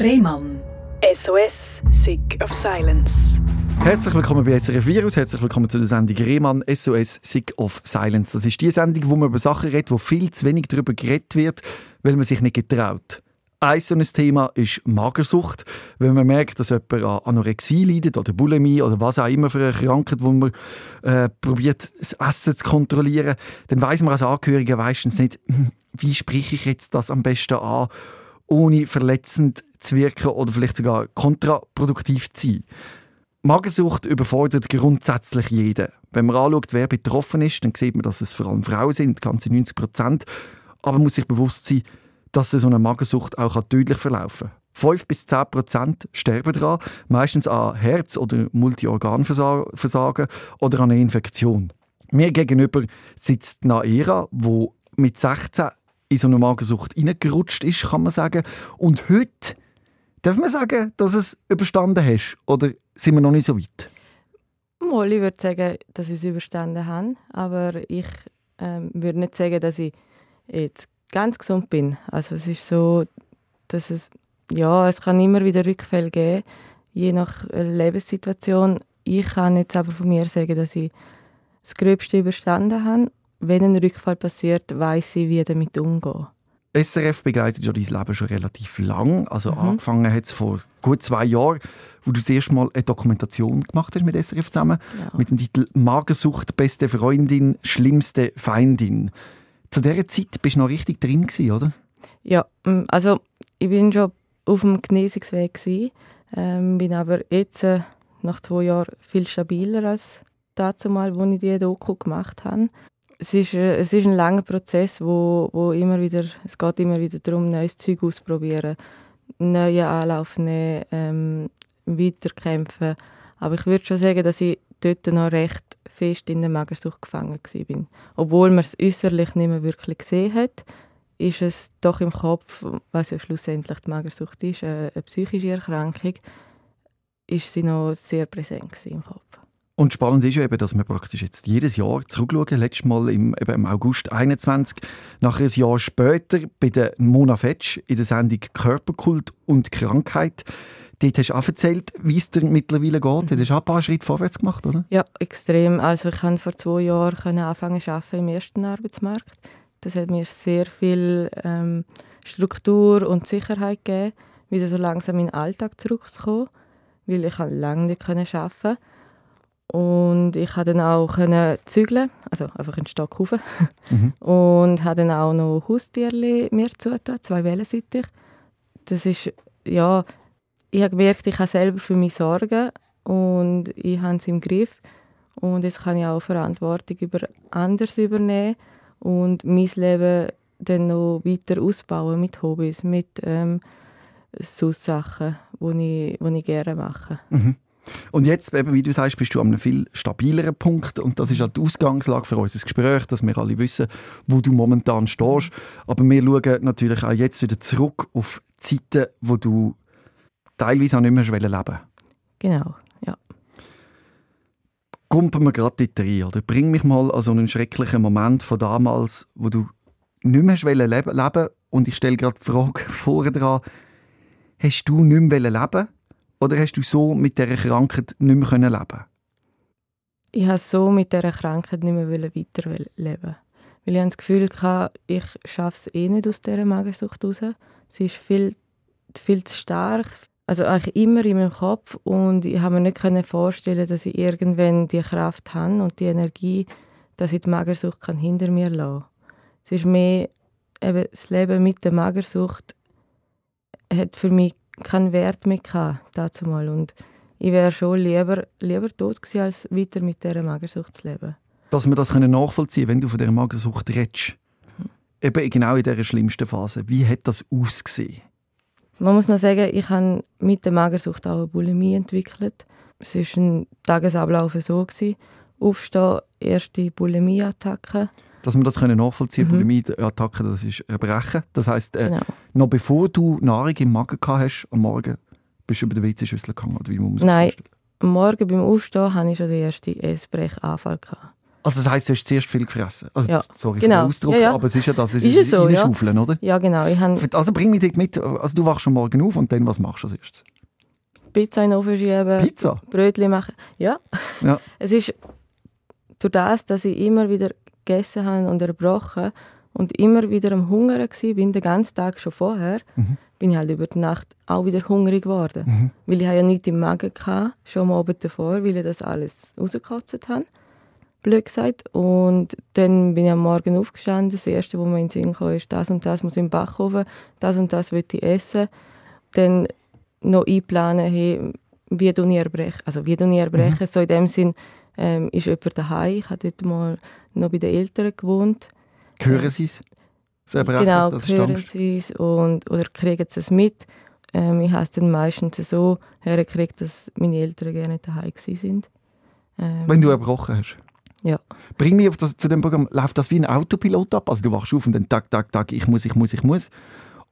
Rehmann. SOS, Sick of Silence. Herzlich willkommen bei SRF Virus, herzlich willkommen zu der Sendung Rehmann SOS Sick of Silence. Das ist die Sendung, wo man über Sachen redet, wo viel zu wenig darüber geredet wird, weil man sich nicht getraut. Ein so ein Thema ist Magersucht. Wenn man merkt, dass jemand an Anorexie leidet oder Bulimie oder was auch immer für eine Krankheit, wo man äh, probiert, das Essen zu kontrollieren, dann weiß man als Angehöriger meistens nicht, hm, wie spreche ich jetzt das am besten an, ohne verletzend zu wirken oder vielleicht sogar kontraproduktiv zu sein. Magersucht überfordert grundsätzlich jeden. Wenn man anschaut, wer betroffen ist, dann sieht man, dass es vor allem Frauen sind, ganze 90 Prozent. Aber man muss sich bewusst sein, dass so eine Magersucht auch tödlich verlaufen kann. 5 bis 10 Prozent sterben daran, meistens an Herz- oder Multiorganversagen oder an einer Infektion. Mir gegenüber sitzt Naira, wo mit 16 in so eine Magersucht reingerutscht ist, kann man sagen. Und heute darf man sagen, dass es überstanden hast? Oder sind wir noch nicht so weit? Ich würde sagen, dass ich es überstanden habe. Aber ich ähm, würde nicht sagen, dass ich jetzt ganz gesund bin. Also es ist so, dass es, ja, es kann immer wieder Rückfälle geben, je nach Lebenssituation. Ich kann jetzt aber von mir sagen, dass ich das Gröbste überstanden habe. Wenn ein Rückfall passiert, weiß ich, wie damit umgehen. SRF begleitet ja dein Leben schon relativ lang. Also mhm. angefangen hat es vor gut zwei Jahren, wo du das erste Mal eine Dokumentation gemacht hast mit SRF zusammen. Ja. Mit dem Titel «Magersucht, beste Freundin, schlimmste Feindin». Zu dieser Zeit bist du noch richtig drin, gewesen, oder? Ja, mm, also ich bin schon auf dem Genesungsweg gewesen, ähm, bin aber jetzt äh, nach zwei Jahren viel stabiler als dazu mal, wo ich die Doku gemacht habe. Es ist, äh, es ist ein langer Prozess, wo, wo immer wieder, es geht immer wieder darum, neues Zeug auszuprobieren, neue Anlauf nehmen, ähm, weiterkämpfen. Aber ich würde schon sagen, dass ich dort noch recht fest in der Magersucht gefangen war. Obwohl man es äußerlich nicht mehr wirklich gesehen hat, ist es doch im Kopf, was ja schlussendlich die Magersucht ist, eine, eine psychische Erkrankung, ist sie noch sehr präsent im Kopf. Und spannend ist ja eben, dass wir praktisch jetzt jedes Jahr zurückschauen. Letztes Mal im, eben im August 21, nach einem Jahr später bei der Mona Fetsch in der Sendung Körperkult und Krankheit. Dort hast du auch erzählt, wie es dir mittlerweile geht. Du hast auch ein paar Schritte vorwärts gemacht, oder? Ja, extrem. Also ich konnte vor zwei Jahren anfangen zu arbeiten im ersten Arbeitsmarkt. Das hat mir sehr viel ähm, Struktur und Sicherheit gegeben, wieder so langsam in den Alltag zurückzukommen, weil ich lange nicht arbeiten konnte. Und ich konnte dann auch zügeln, also einfach einen Stock rauf. Mhm. Und habe dann auch noch Haustierchen mir zugetan, zwei Wellensittiche. Das ist, ja, ich habe gemerkt, ich kann selber für mich sorgen und ich habe es im Griff. Und jetzt kann ich auch Verantwortung über anders übernehmen und mein Leben dann noch weiter ausbauen mit Hobbys, mit ähm, so Sachen, die ich, die ich gerne mache. Mhm. Und jetzt, eben, wie du sagst, bist du an einem viel stabileren Punkt und das ist auch die Ausgangslage für unser Gespräch, dass wir alle wissen, wo du momentan stehst. Aber wir schauen natürlich auch jetzt wieder zurück auf Zeiten, wo du teilweise auch nicht mehr leben leben Genau, ja. Kumpen wir gerade dort rein, oder? Bring mich mal an so einen schrecklichen Moment von damals, wo du nicht mehr leben leben und ich stelle gerade die Frage vorher dran, hast du nicht mehr leben oder hast du so mit dieser Krankheit nicht mehr leben können? Ich habe so mit dieser Krankheit nicht mehr weiterleben. Weil ich das Gefühl hatte, ich schaffe es eh nicht aus dieser Magensucht raus. Sie ist viel, viel zu stark, also eigentlich immer in meinem Kopf und ich habe mir nicht vorstellen dass ich irgendwann die Kraft habe und die Energie, dass ich die Magersucht kann hinter mir lassen kann. Es ist mehr, eben das Leben mit der Magersucht hat für mich keinen Wert mehr gehabt, dazu mal. Und ich wäre schon lieber, lieber tot gewesen, als weiter mit dieser Magersucht zu leben. Dass wir das nachvollziehen können, wenn du von dieser Magersucht redest. Mhm. Eben genau in dieser schlimmsten Phase. Wie hat das ausgesehen? Man muss noch sagen, ich habe mit der Magersucht auch eine Bulimie entwickelt. Es war ein Tagesablauf so. Gewesen. Aufstehen, erste Bulimie-Attacke. Dass wir das nachvollziehen können, mhm. Bulimie-Attacke, das ist Erbrechen. Das heisst, äh, genau. noch bevor du Nahrung im Magen gehabt hast, am Morgen bist du über die WC-Schüssel gegangen, oder wie muss man Nein, am Morgen beim Aufstehen hatte ich schon den ersten Essbrechanfall. Also das heisst, du hast zuerst viel gefressen? Also, Ja, Sorry genau. für den Ausdruck, Ja, ja. aber es ist ja das. Es Ist es so, ja. Schaufeln, oder? Ja, genau. Also bring mich mit. Also du wachst schon morgen auf und dann, was machst du als erstes? Pizza in den Ofen schieben, Pizza? Brötchen machen. Ja. Ja. Es ist durch das, dass ich immer wieder gegessen habe und erbrochen und immer wieder am Hungern war, bin den ganzen Tag schon vorher, Mhm. bin ich halt über die Nacht auch wieder hungrig geworden. Weil ich habe ja nichts im Magen hatte, schon am Abend davor, weil ich das alles rausgekotzt habe. Blöd gesagt. Und dann bin ich am Morgen aufgestanden. Das Erste, was mir in den Sinn kam, ist, das und das muss im Backofen, das und das will ich essen. Dann noch einplanen, hey, wie du ich erbrechen. Also wie du ich erbrechen. So in dem Sinn ähm, ist jemand daheim. Ich habe dort mal noch bei den Eltern gewohnt. Hören sie es? Genau, das hören sie es und, oder kriegen sie es mit. Ähm, ich habe es dann meistens so hergekriegt, dass meine Eltern gerne daheim waren. Ähm, Wenn du erbrochen hast. Ja. Bring mich auf das, zu dem Programm. Läuft das wie ein Autopilot ab? Also du wachst auf und dann tak, tak, tak, ich muss, ich muss, ich muss.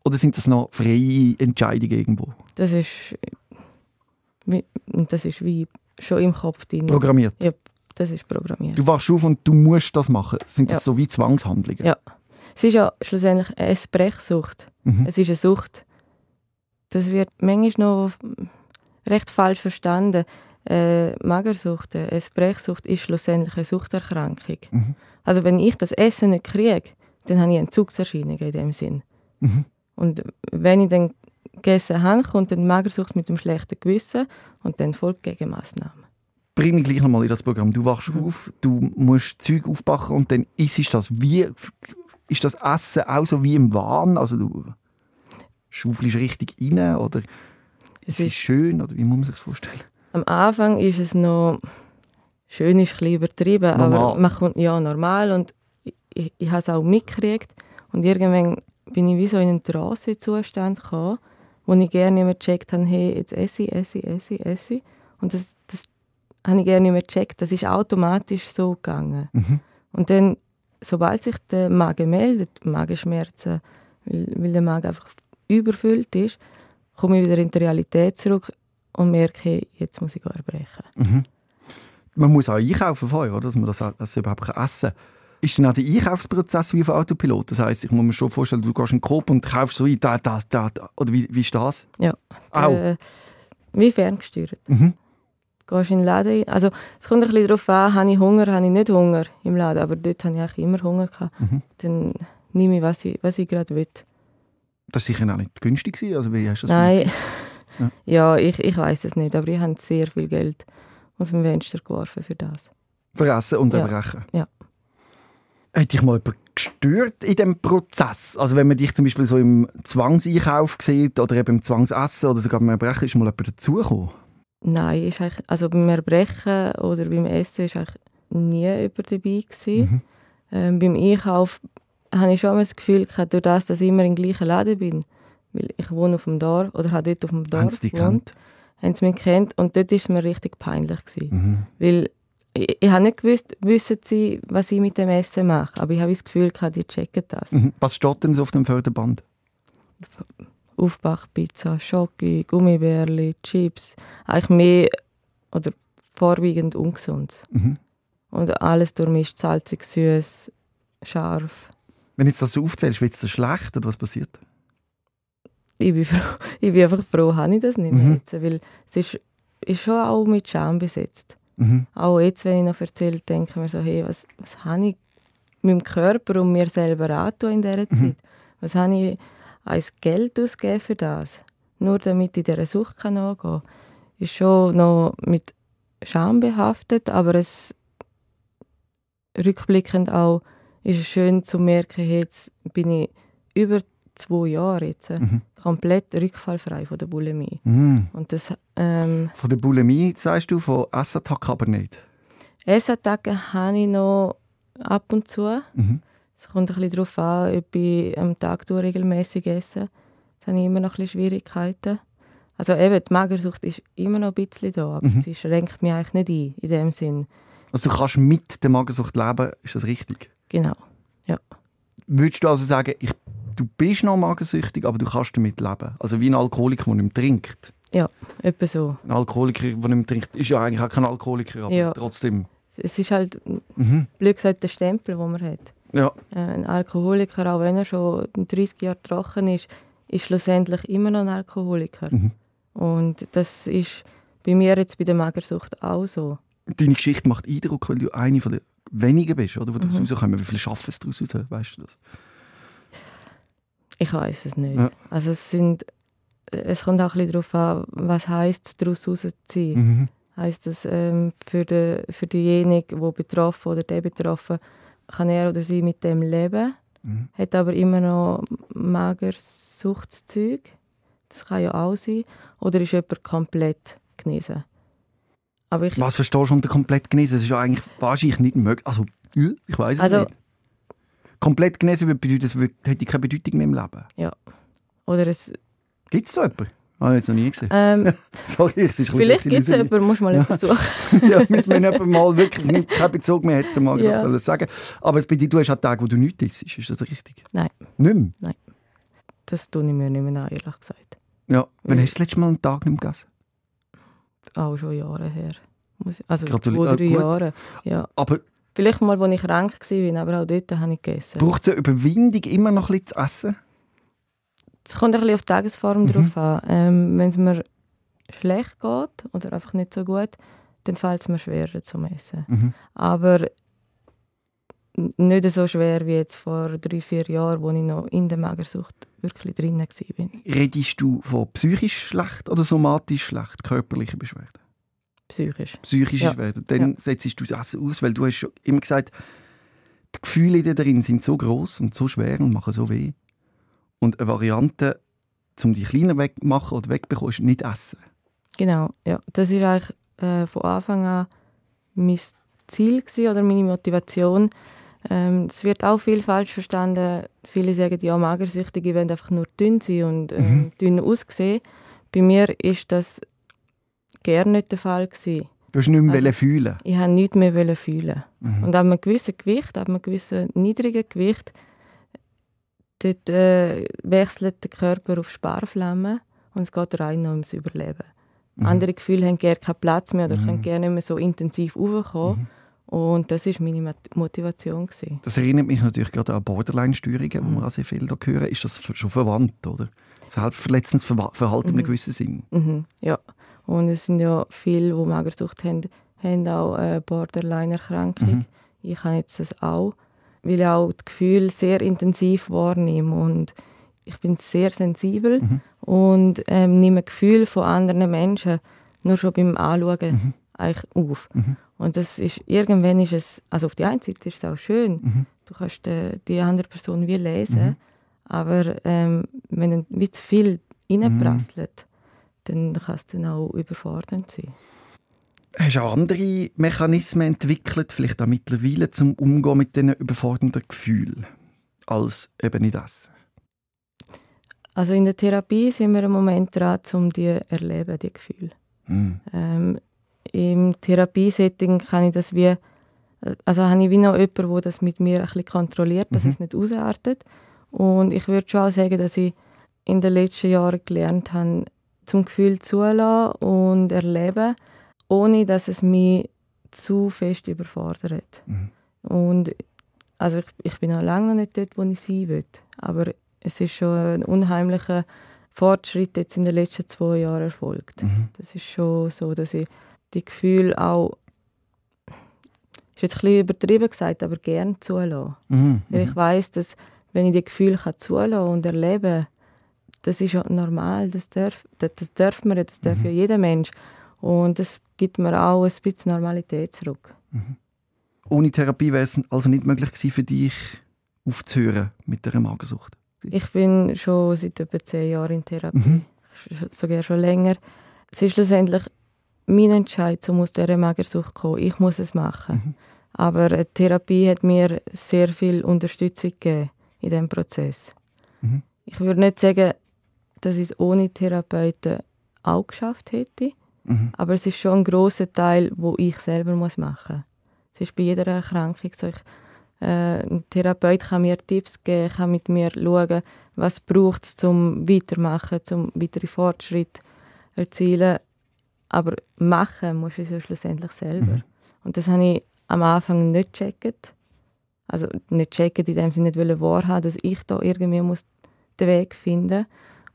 Oder sind das noch freie Entscheidungen irgendwo? Das ist, wie, das ist wie schon im Kopf drin. Programmiert? Ja, das ist programmiert. Du wachst auf und du musst das machen. Sind das Ja. so wie Zwangshandlungen? Ja. Es ist ja schlussendlich eine Sprechsucht. Mhm. Es ist eine Sucht. Das wird manchmal noch recht falsch verstanden. Äh, Magersucht, eine Sprechsucht ist schlussendlich eine Suchterkrankung. Mhm. Also wenn ich das Essen nicht kriege, dann habe ich Entzugserscheinungen in dem Sinn. Mhm. Und wenn ich dann gegessen habe, kommt dann die Magersucht mit dem schlechten Gewissen und dann folgt Gegenmaßnahmen. Bring mich gleich nochmal in das Programm. Du wachst Mhm. auf, du musst Zeug aufbacken und dann isst das. Wie ist das Essen auch so wie im Wahn? Also du schaufelst richtig rein oder Es es ist ist, schön oder wie muss man sich das vorstellen? am Anfang ist es noch schön, ist ein bisschen übertrieben, Normal. aber man kommt ja normal und ich, ich, ich habe es auch mitgekriegt und irgendwann bin ich wie so in einen Trance-Zustand gekommen, wo ich gerne nicht mehr gecheckt habe, hey, jetzt esse ich, esse ich, esse ich, esse ich. Und das, das habe ich gerne nicht mehr gecheckt. Das ist automatisch so gegangen. Mhm. Und dann, sobald sich der Magen meldet, Magenschmerzen, weil, weil der Magen einfach überfüllt ist, komme ich wieder in die Realität zurück und merke, jetzt muss ich erbrechen. Mhm. Man muss auch einkaufen vorher, oder? dass man das, das überhaupt essen kann. Ist dann auch der Einkaufsprozess wie auf Autopilot? Das heisst, ich muss mir schon vorstellen, du gehst in den Coop und kaufst so ein, da, da, da, da. Oder wie, wie ist das? Ja. Au. Äh, wie ferngesteuert. Mhm. Gehst in den Laden. Also, es kommt ein bisschen darauf an, habe ich Hunger, habe ich nicht Hunger im Laden. Aber dort habe ich eigentlich immer Hunger gehabt. Mhm. Dann nehme ich, was ich, was ich gerade will. Das war sicher auch nicht günstig. Also wie hast du das Nein. Ja. Ja, ich, ich weiß es nicht. Aber ich habe sehr viel Geld aus dem Fenster geworfen für das. Für Essen und Ja. Erbrechen? Ja. Hat dich mal jemand gestört in diesem Prozess? Also wenn man dich zum Beispiel so im Zwangseinkauf sieht oder eben im Zwangsessen oder sogar beim Erbrechen, ist mal jemand dazugekommen? Nein, ist eigentlich, also beim Erbrechen oder beim Essen ist eigentlich nie jemand dabei gewesen. Mhm. Ähm, beim Einkauf habe ich schon immer das Gefühl gehabt, durch das, dass ich immer im gleichen Laden bin, weil ich wohne auf dem Dorf oder habe dort auf dem Dorf Haben sie dich gewohnt, haben sie mich gekannt und dort ist es mir richtig peinlich gewesen. Mhm. Weil ich, ich habe nicht gewusst, wissen sie, was ich mit dem Essen mache, aber ich habe das Gefühl die checken das. Mhm. Was steht denn so auf dem Förderband? Aufbackpizza, Schoki, Gummibärli, Chips, eigentlich mehr oder vorwiegend ungesund. Mhm. Und alles durchmischt, salzig, süß, scharf. Wenn jetzt das so aufzählst, wird es dir schlecht oder was passiert? Ich bin, froh, ich bin einfach froh, habe ich das nicht mehr Mhm. jetzt, weil es ist, ist schon auch mit Scham besetzt. Mhm. Auch jetzt, wenn ich noch erzähle, denke ich mir so, hey, was, was habe ich meinem Körper und mir selber angetan in dieser Mhm. Zeit? Was habe ich als Geld ausgegeben für das? Nur damit ich dieser Sucht kann angehen kann. Ist schon noch mit Scham behaftet, aber es rückblickend auch ist es schön zu merken, hey, jetzt bin ich über zwei Jahre jetzt äh, Mhm. komplett rückfallfrei von der Bulimie. Mhm. Und das ähm, Von der Bulimie sagst du, von Essattacken aber nicht. Essattacken habe ich noch ab und zu. Mhm. Es kommt ein bisschen darauf an, ob ich am Tag regelmäßig esse. Da habe ich immer noch ein bisschen Schwierigkeiten. Also eben, die Magersucht ist immer noch ein bisschen da, aber Mhm. sie schränkt mich eigentlich nicht ein, in dem Sinn. Also du kannst mit der Magersucht leben, ist das richtig? Genau. Würdest du also sagen, ich, du bist noch magersüchtig, aber du kannst damit leben? Also wie ein Alkoholiker, der nicht trinkt. Etwa so. Ein Alkoholiker, der nicht trinkt, ist ja eigentlich auch kein Alkoholiker, aber Ja. trotzdem. Es ist halt, Mhm. blöd gesagt, der Stempel, den man hat. Ja. Äh, Ein Alkoholiker, auch wenn er schon 30 Jahre trocken ist, ist schlussendlich immer noch ein Alkoholiker. Mhm. Und das ist bei mir jetzt bei der Magersucht auch so. Deine Geschichte macht Eindruck, weil du eine von den wenigen bist, oder? Wo Mhm. rauskommen. Wie viel schaffen es daraus raus? Weißt du das? Ich weiß es nicht. Ja. Also es sind, es kommt auch ein bisschen darauf an, was heisst es, daraus rauszuziehen. Mhm. Heißt das ähm, für, den, für diejenigen, wo betroffen oder der betroffen, kann er oder sie mit dem leben, Mhm. hat aber immer noch Magersuchtszeug. Das kann ja auch sein. Oder ist jemand komplett genesen. Aber ich, Was verstehst du unter komplett genesen? Das ist ja eigentlich wahrscheinlich nicht möglich. Also, ich weiß es Also- nicht. Komplett genesen würde bedeuten, das hätte keine Bedeutung mehr im Leben. oder es, Gibt es so jemanden? Habe ich jetzt noch nie gesehen. ähm, Sorry, es ist vielleicht gibt es jemanden, musst du mal Ja. versuchen. ja, müssen wir nicht mal wirklich keinen Bezug mehr hätten, mal gesagt, Ja. sagen. Aber es bei dir, du hast auch Tage, wo du nichts isst. Ist das richtig? Nein. Nicht mehr? Das tue ich mir nicht mehr an, ehrlich gesagt. Ja. Wann Ja. hast du das letzte Mal einen Tag nicht mehr gegessen? Auch schon Jahre her. Muss Also Gratuli- zwei, äh, drei gut. Jahre. Ja. Aber Vielleicht mal, als ich krank war, aber auch dort habe ich gegessen. braucht es eine Überwindung, immer noch ein bisschen zu essen? Es kommt ein bisschen auf die Tagesform Mhm. drauf an. Ähm, Wenn es mir schlecht geht oder einfach nicht so gut, dann fällt es mir schwerer zum Essen. Mhm. Aber nicht so schwer wie jetzt vor drei, vier Jahren, wo ich noch in der Magersucht wirklich drin war. Redest du von psychisch schlecht oder somatisch schlecht, körperliche Beschwerden? Psychisch. Psychische Ja. Beschwerden. Dann setzt du das Essen aus, weil du hast schon immer gesagt, die Gefühle da drin sind so groß und so schwer und machen so weh. Und eine Variante, um die kleiner wegmachen oder wegbekommen, ist nicht essen. Genau, ja. Das war eigentlich äh, von Anfang an mein Ziel gewesen, oder meine Motivation. Ähm, es wird auch viel falsch verstanden. Viele sagen, ja, Magersüchtige wollen einfach nur dünn sein und ähm, Mhm. dünn aussehen. Bei mir ist das gerne nicht der Fall gewesen. Du hast nicht mehr Also- wollen fühlen. Ich wollte nichts mehr fühlen. Mhm. Und ab einem gewissen Gewicht, ab einem gewissen niedrigen Gewicht, dort äh, wechselt der Körper auf Sparflamme und es geht rein nur ums Überleben. Mhm. Andere Gefühle haben gerne keinen Platz mehr oder Mhm. können gerne nicht mehr so intensiv raufkommen. Und das war meine Mot- Motivation. Gewesen. Das erinnert mich natürlich gerade an Borderline-Störungen, wo Mhm. wir auch sehr viel da hören. Ist das schon verwandt, oder? Selbstverletzendes Verhalten in einem Mhm. gewissen Sinn. Mhm, ja. Und es sind ja viele, die Magersucht haben, haben auch eine Borderline-Erkrankung. Mhm. Ich habe jetzt das auch, weil ich auch das Gefühl sehr intensiv wahrnehme und ich bin sehr sensibel Mhm. und ähm, nehme Gefühl von anderen Menschen nur schon beim Anschauen Mhm. eigentlich auf. Mhm. Und das ist, irgendwann ist es, also auf die einen Seite ist es auch schön, Mhm. du kannst die, die andere Person wie lesen, Mhm. aber ähm, wenn wie zu viel Mhm. Dann kann es dann auch überfordernd sein. Hast du auch andere Mechanismen entwickelt, vielleicht auch mittlerweile, zum Umgehen mit diesen überfordernden Gefühlen, als eben nicht Essen? Also in der Therapie sind wir im Moment dran, um die zu erleben, die Gefühle. Mhm. Ähm, Im Therapiesetting kann ich das wie, also habe ich wie noch jemanden, der das mit mir ein bisschen kontrolliert, dass Mhm. es nicht ausartet. Und ich würde schon auch sagen, dass ich in den letzten Jahren gelernt habe, zum Gefühl zulassen und erleben, ohne dass es mich zu fest überfordert. Mhm. Und also ich, ich bin noch lange noch nicht dort, wo ich sein will. Aber es ist schon ein unheimlicher Fortschritt jetzt in den letzten zwei Jahren erfolgt. Mhm. Das ist schon so, dass ich die Gefühle auch, ist jetzt ein bisschen übertrieben gesagt, aber gern zulasse. Mhm. Weil ich weiß, dass wenn ich die Gefühle kann zulassen und erleben das ist ja normal, das darf, das, das darf man, ja, das darf ja jeder Mensch. Und das gibt mir auch ein bisschen Normalität zurück. Ohne Therapie wäre es also nicht möglich gewesen für dich, aufzuhören mit dieser Magersucht. Ich bin schon seit etwa zehn Jahren in Therapie, Mhm. sogar schon länger. Es ist schlussendlich mein Entscheid, um aus dieser Magersucht zu kommen. Ich muss es machen. Mhm. Aber eine Therapie hat mir sehr viel Unterstützung gegeben in diesem Prozess. Mhm. Ich würde nicht sagen, dass ich es ohne Therapeuten auch geschafft hätte, Mhm. aber es ist schon ein großer Teil, wo ich selber muss machen muss. Es ist bei jeder Erkrankung so. Ich, äh, ein Therapeut kann mir Tipps geben, kann mit mir schauen, was braucht es zum Weitermachen, zum weitere Fortschritt erzielen. Aber machen muss ich es ja schlussendlich selber. Mhm. Und das habe ich am Anfang nicht checken. Also nicht checken, in dem Sinne nicht wahrhaben, dass ich da irgendwie muss den Weg finden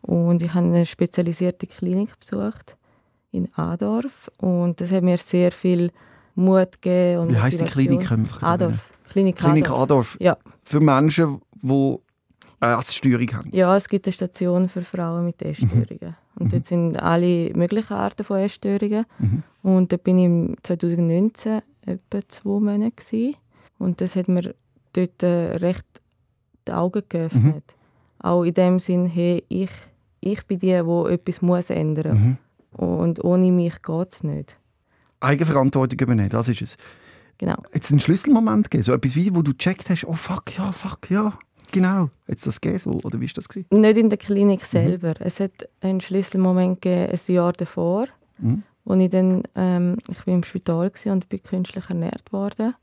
Und ich habe eine spezialisierte Klinik besucht in Adorf und das hat mir sehr viel Mut gegeben. Und Wie heisst die Klinik? Adorf. Klinik, Klinik Adorf. Adorf. Ja. Für Menschen, die eine Essstörung haben? Ja, es gibt eine Station für Frauen mit Essstörungen. Mhm. Und mhm. dort sind alle möglichen Arten von Essstörungen. Mhm. Und da bin ich 2019 etwa zwei Monate gewesen. Und das hat mir dort äh, recht die Augen geöffnet. Mhm. Auch in dem Sinn, hey, ich, ich bin die, die etwas muss ändern muss. Mhm. Und ohne mich geht es nicht. Eigenverantwortung übernehmen, das ist es. Genau. Jetzt einen Schlüsselmoment gegeben, so etwas wie, wo du gecheckt hast, oh fuck, ja, fuck, ja, genau. Jetzt das gegeben so, oder wie war das? Gewesen? Nicht in der Klinik mhm. selber. Mhm. Es hat einen Schlüsselmoment gegeben, ein Jahr davor, mhm. wo ich dann, ähm, ich bin im Spital und bin künstlich ernährt worden.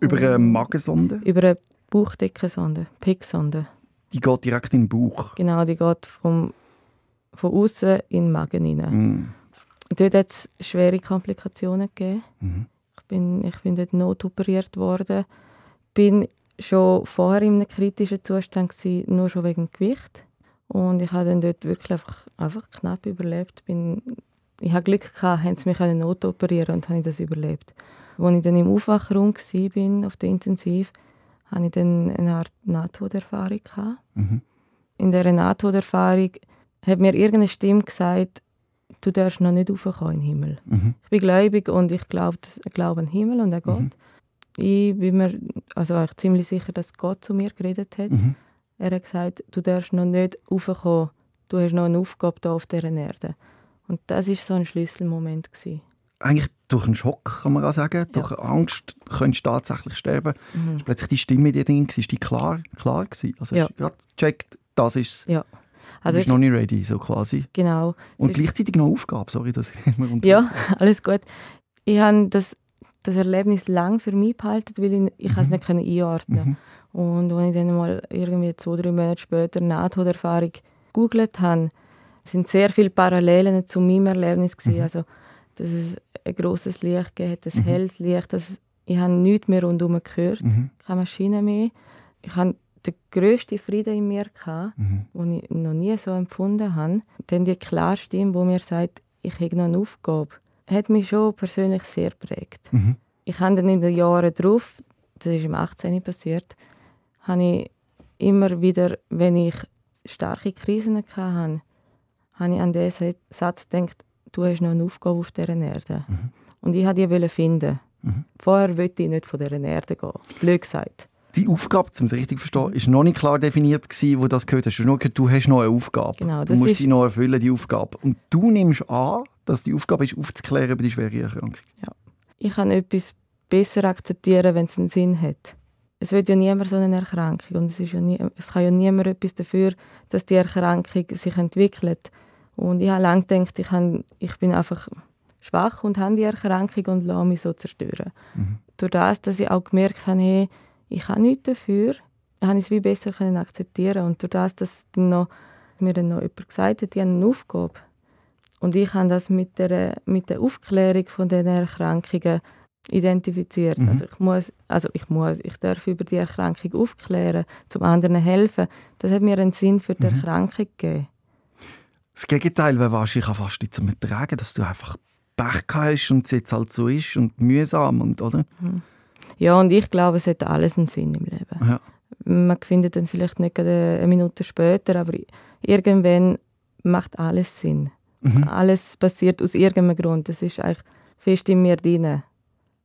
Über eine Magensonde? Über eine Bauchdeckensonde, PIC-Sonde. Die geht direkt in den Bauch? Genau, die geht vom, von außen in den Magen rein. Mhm. Dort hat es schwere Komplikationen gegeben. Mhm. Ich, bin, ich bin dort notoperiert worden. Bin schon vorher in einem kritischen Zustand gewesen, nur schon wegen Gewicht. Und ich habe dann dort wirklich einfach, einfach knapp überlebt. Bin, ich hatte Glück gehabt, haben sie mich notoperieren und habe ich das überlebt. Als ich dann im Aufwachraum war, auf der Intensiv, hatte ich dann eine Art Nahtoderfahrung. Mhm. In dieser Nahtoderfahrung hat mir irgendeine Stimme gesagt, du darfst noch nicht raufkommen in den Himmel. Mhm. Ich bin gläubig und ich glaube glaub an den Himmel und an Gott. Mhm. Ich bin mir also eigentlich ziemlich sicher, dass Gott zu mir geredet hat. Mhm. Er hat gesagt, du darfst noch nicht raufkommen, du hast noch eine Aufgabe hier auf dieser Erde. Und das war so ein Schlüsselmoment. Gewesen. Eigentlich durch einen Schock, kann man auch sagen, ja. durch Angst könntest du tatsächlich sterben. Mhm. Ist plötzlich die Stimme in dir drin, ist die klar, klar gewesen? Also ja. hast du gerade gecheckt, das ist es. Ja. Also du bist noch nicht ready, so quasi. Genau. Und gleichzeitig noch Aufgabe, sorry, dass ich immer Ja, alles gut. Ich habe das, das Erlebnis lang für mich behalten, weil ich, ich mhm. es nicht einordnen mhm. Und als ich dann mal irgendwie zwei, drei Monate später Nahtoderfahrung gegoogelt habe, sind sehr viele Parallelen zu meinem Erlebnis gewesen. Mhm. Also, dass es ein grosses Licht gegeben hat, ein mhm. helles Licht. Dass ich habe nichts mehr rundherum gehört, mhm. keine Maschine mehr. Ich habe den grössten Frieden in mir gehabt, mhm. den ich noch nie so empfunden habe. Dann die klare Stimme, die mir sagt, ich habe noch eine Aufgabe, hat mich schon persönlich sehr geprägt. Mhm. Ich habe dann in den Jahren darauf, das ist im 18. passiert, habe ich immer wieder, wenn ich starke Krisen hatte, habe ich an diesen Satz gedacht, du hast noch eine Aufgabe auf dieser Erde. Mhm. Und ich wollte die finden. Mhm. Vorher wollte ich nicht von dieser Erde gehen. Blöd gesagt die Aufgabe, um es richtig zu verstehen, ist noch nicht klar definiert gewesen, wo das gehört hast. Du hast nur gehört, du hast noch eine Aufgabe. Genau, du musst die noch erfüllen, die Aufgabe. Und du nimmst an, dass die Aufgabe ist, aufzuklären über die schwere Erkrankung. Ja. Ich kann etwas besser akzeptieren, wenn es einen Sinn hat. Es wird ja niemand so eine Erkrankung und es, ist ja nie, es kann ja niemand etwas dafür, dass die Erkrankung sich entwickelt. Und ich habe lange gedacht, ich, habe, ich bin einfach schwach und habe die Erkrankung und lasse mich so zerstören. Mhm. Durch das, dass ich auch gemerkt habe, hey, ich habe nichts dafür, habe ich es wie besser können akzeptieren und durch das, dass dann noch, mir dann noch jemand gesagt hat, ich habe eine Aufgabe und ich habe das mit der, mit der Aufklärung von den Erkrankungen identifiziert. Mhm. Also ich muss, also ich muss, ich darf über die Erkrankung aufklären, zum anderen helfen. Das hat mir einen Sinn für die mhm. Erkrankung gegeben. Das Gegenteil wäre wahrscheinlich auch fast nicht zu ertragen, dass du einfach Pech hast und es jetzt halt so ist und mühsam und, oder? Mhm. Ja, und ich glaube, es hat alles einen Sinn im Leben. Ja. Man findet dann vielleicht nicht eine Minute später, aber irgendwann macht alles Sinn. Mhm. Alles passiert aus irgendeinem Grund. Das ist eigentlich fest in mir drin.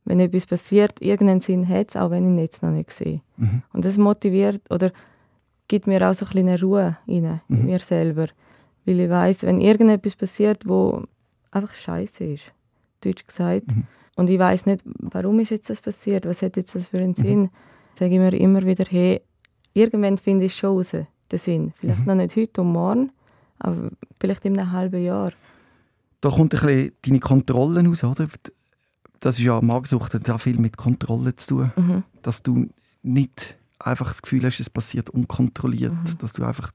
Wenn etwas passiert, irgendeinen Sinn hat es, auch wenn ich es noch nicht sehe. Mhm. Und das motiviert oder gibt mir auch so ein eine Ruhe rein, mhm. in mir selber. Weil ich weiß, wenn irgendetwas passiert, wo einfach scheiße ist, deutsch gesagt, mhm und ich weiß nicht, warum ist jetzt das passiert, was hat jetzt das für einen Sinn, mhm. sage ich mir immer wieder, hey, irgendwann finde ich schon raus, den Sinn. Vielleicht mhm. noch nicht heute und morgen, aber vielleicht in einem halben Jahr. Da kommt ein bisschen deine Kontrolle raus, oder? Das ist ja Magensucht, hat ja viel mit Kontrolle zu tun. Mhm. Dass du nicht einfach das Gefühl hast, es passiert unkontrolliert. Mhm. Dass du einfach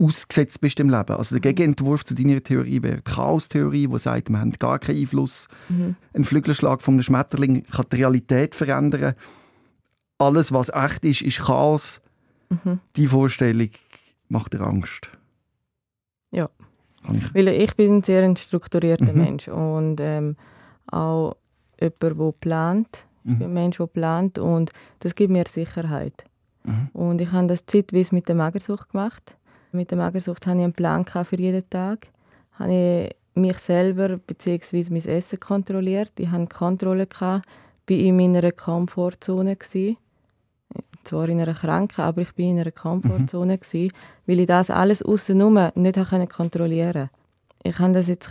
ausgesetzt bist im Leben. Also der Gegenentwurf zu deiner Theorie wäre die Chaos-Theorie, die sagt, wir haben gar keinen Einfluss. Mhm. Ein Flügelschlag von einem Schmetterling kann die Realität verändern. Alles, was echt ist, ist Chaos. Mhm. Die Vorstellung macht dir Angst. Ja. Ich Weil ich bin ein sehr ein strukturierter Mhm. Mensch und ähm, auch jemand, der plant. Ich bin Mhm. ein Mensch, der plant und das gibt mir Sicherheit. Mhm. Und ich habe das zeitweise mit der Magersucht gemacht. Mit der Magersucht hatte ich einen Plan für jeden Tag. Habe ich mich selber bzw. mein Essen kontrolliert. Ich hatte Kontrolle, gehabt, bin in meiner Komfortzone. Gewesen. Zwar in einer Krankheit, aber ich bin in einer Komfortzone, gewesen, weil ich das alles außenrum nicht kontrollieren konnte. Ich kann das jetzt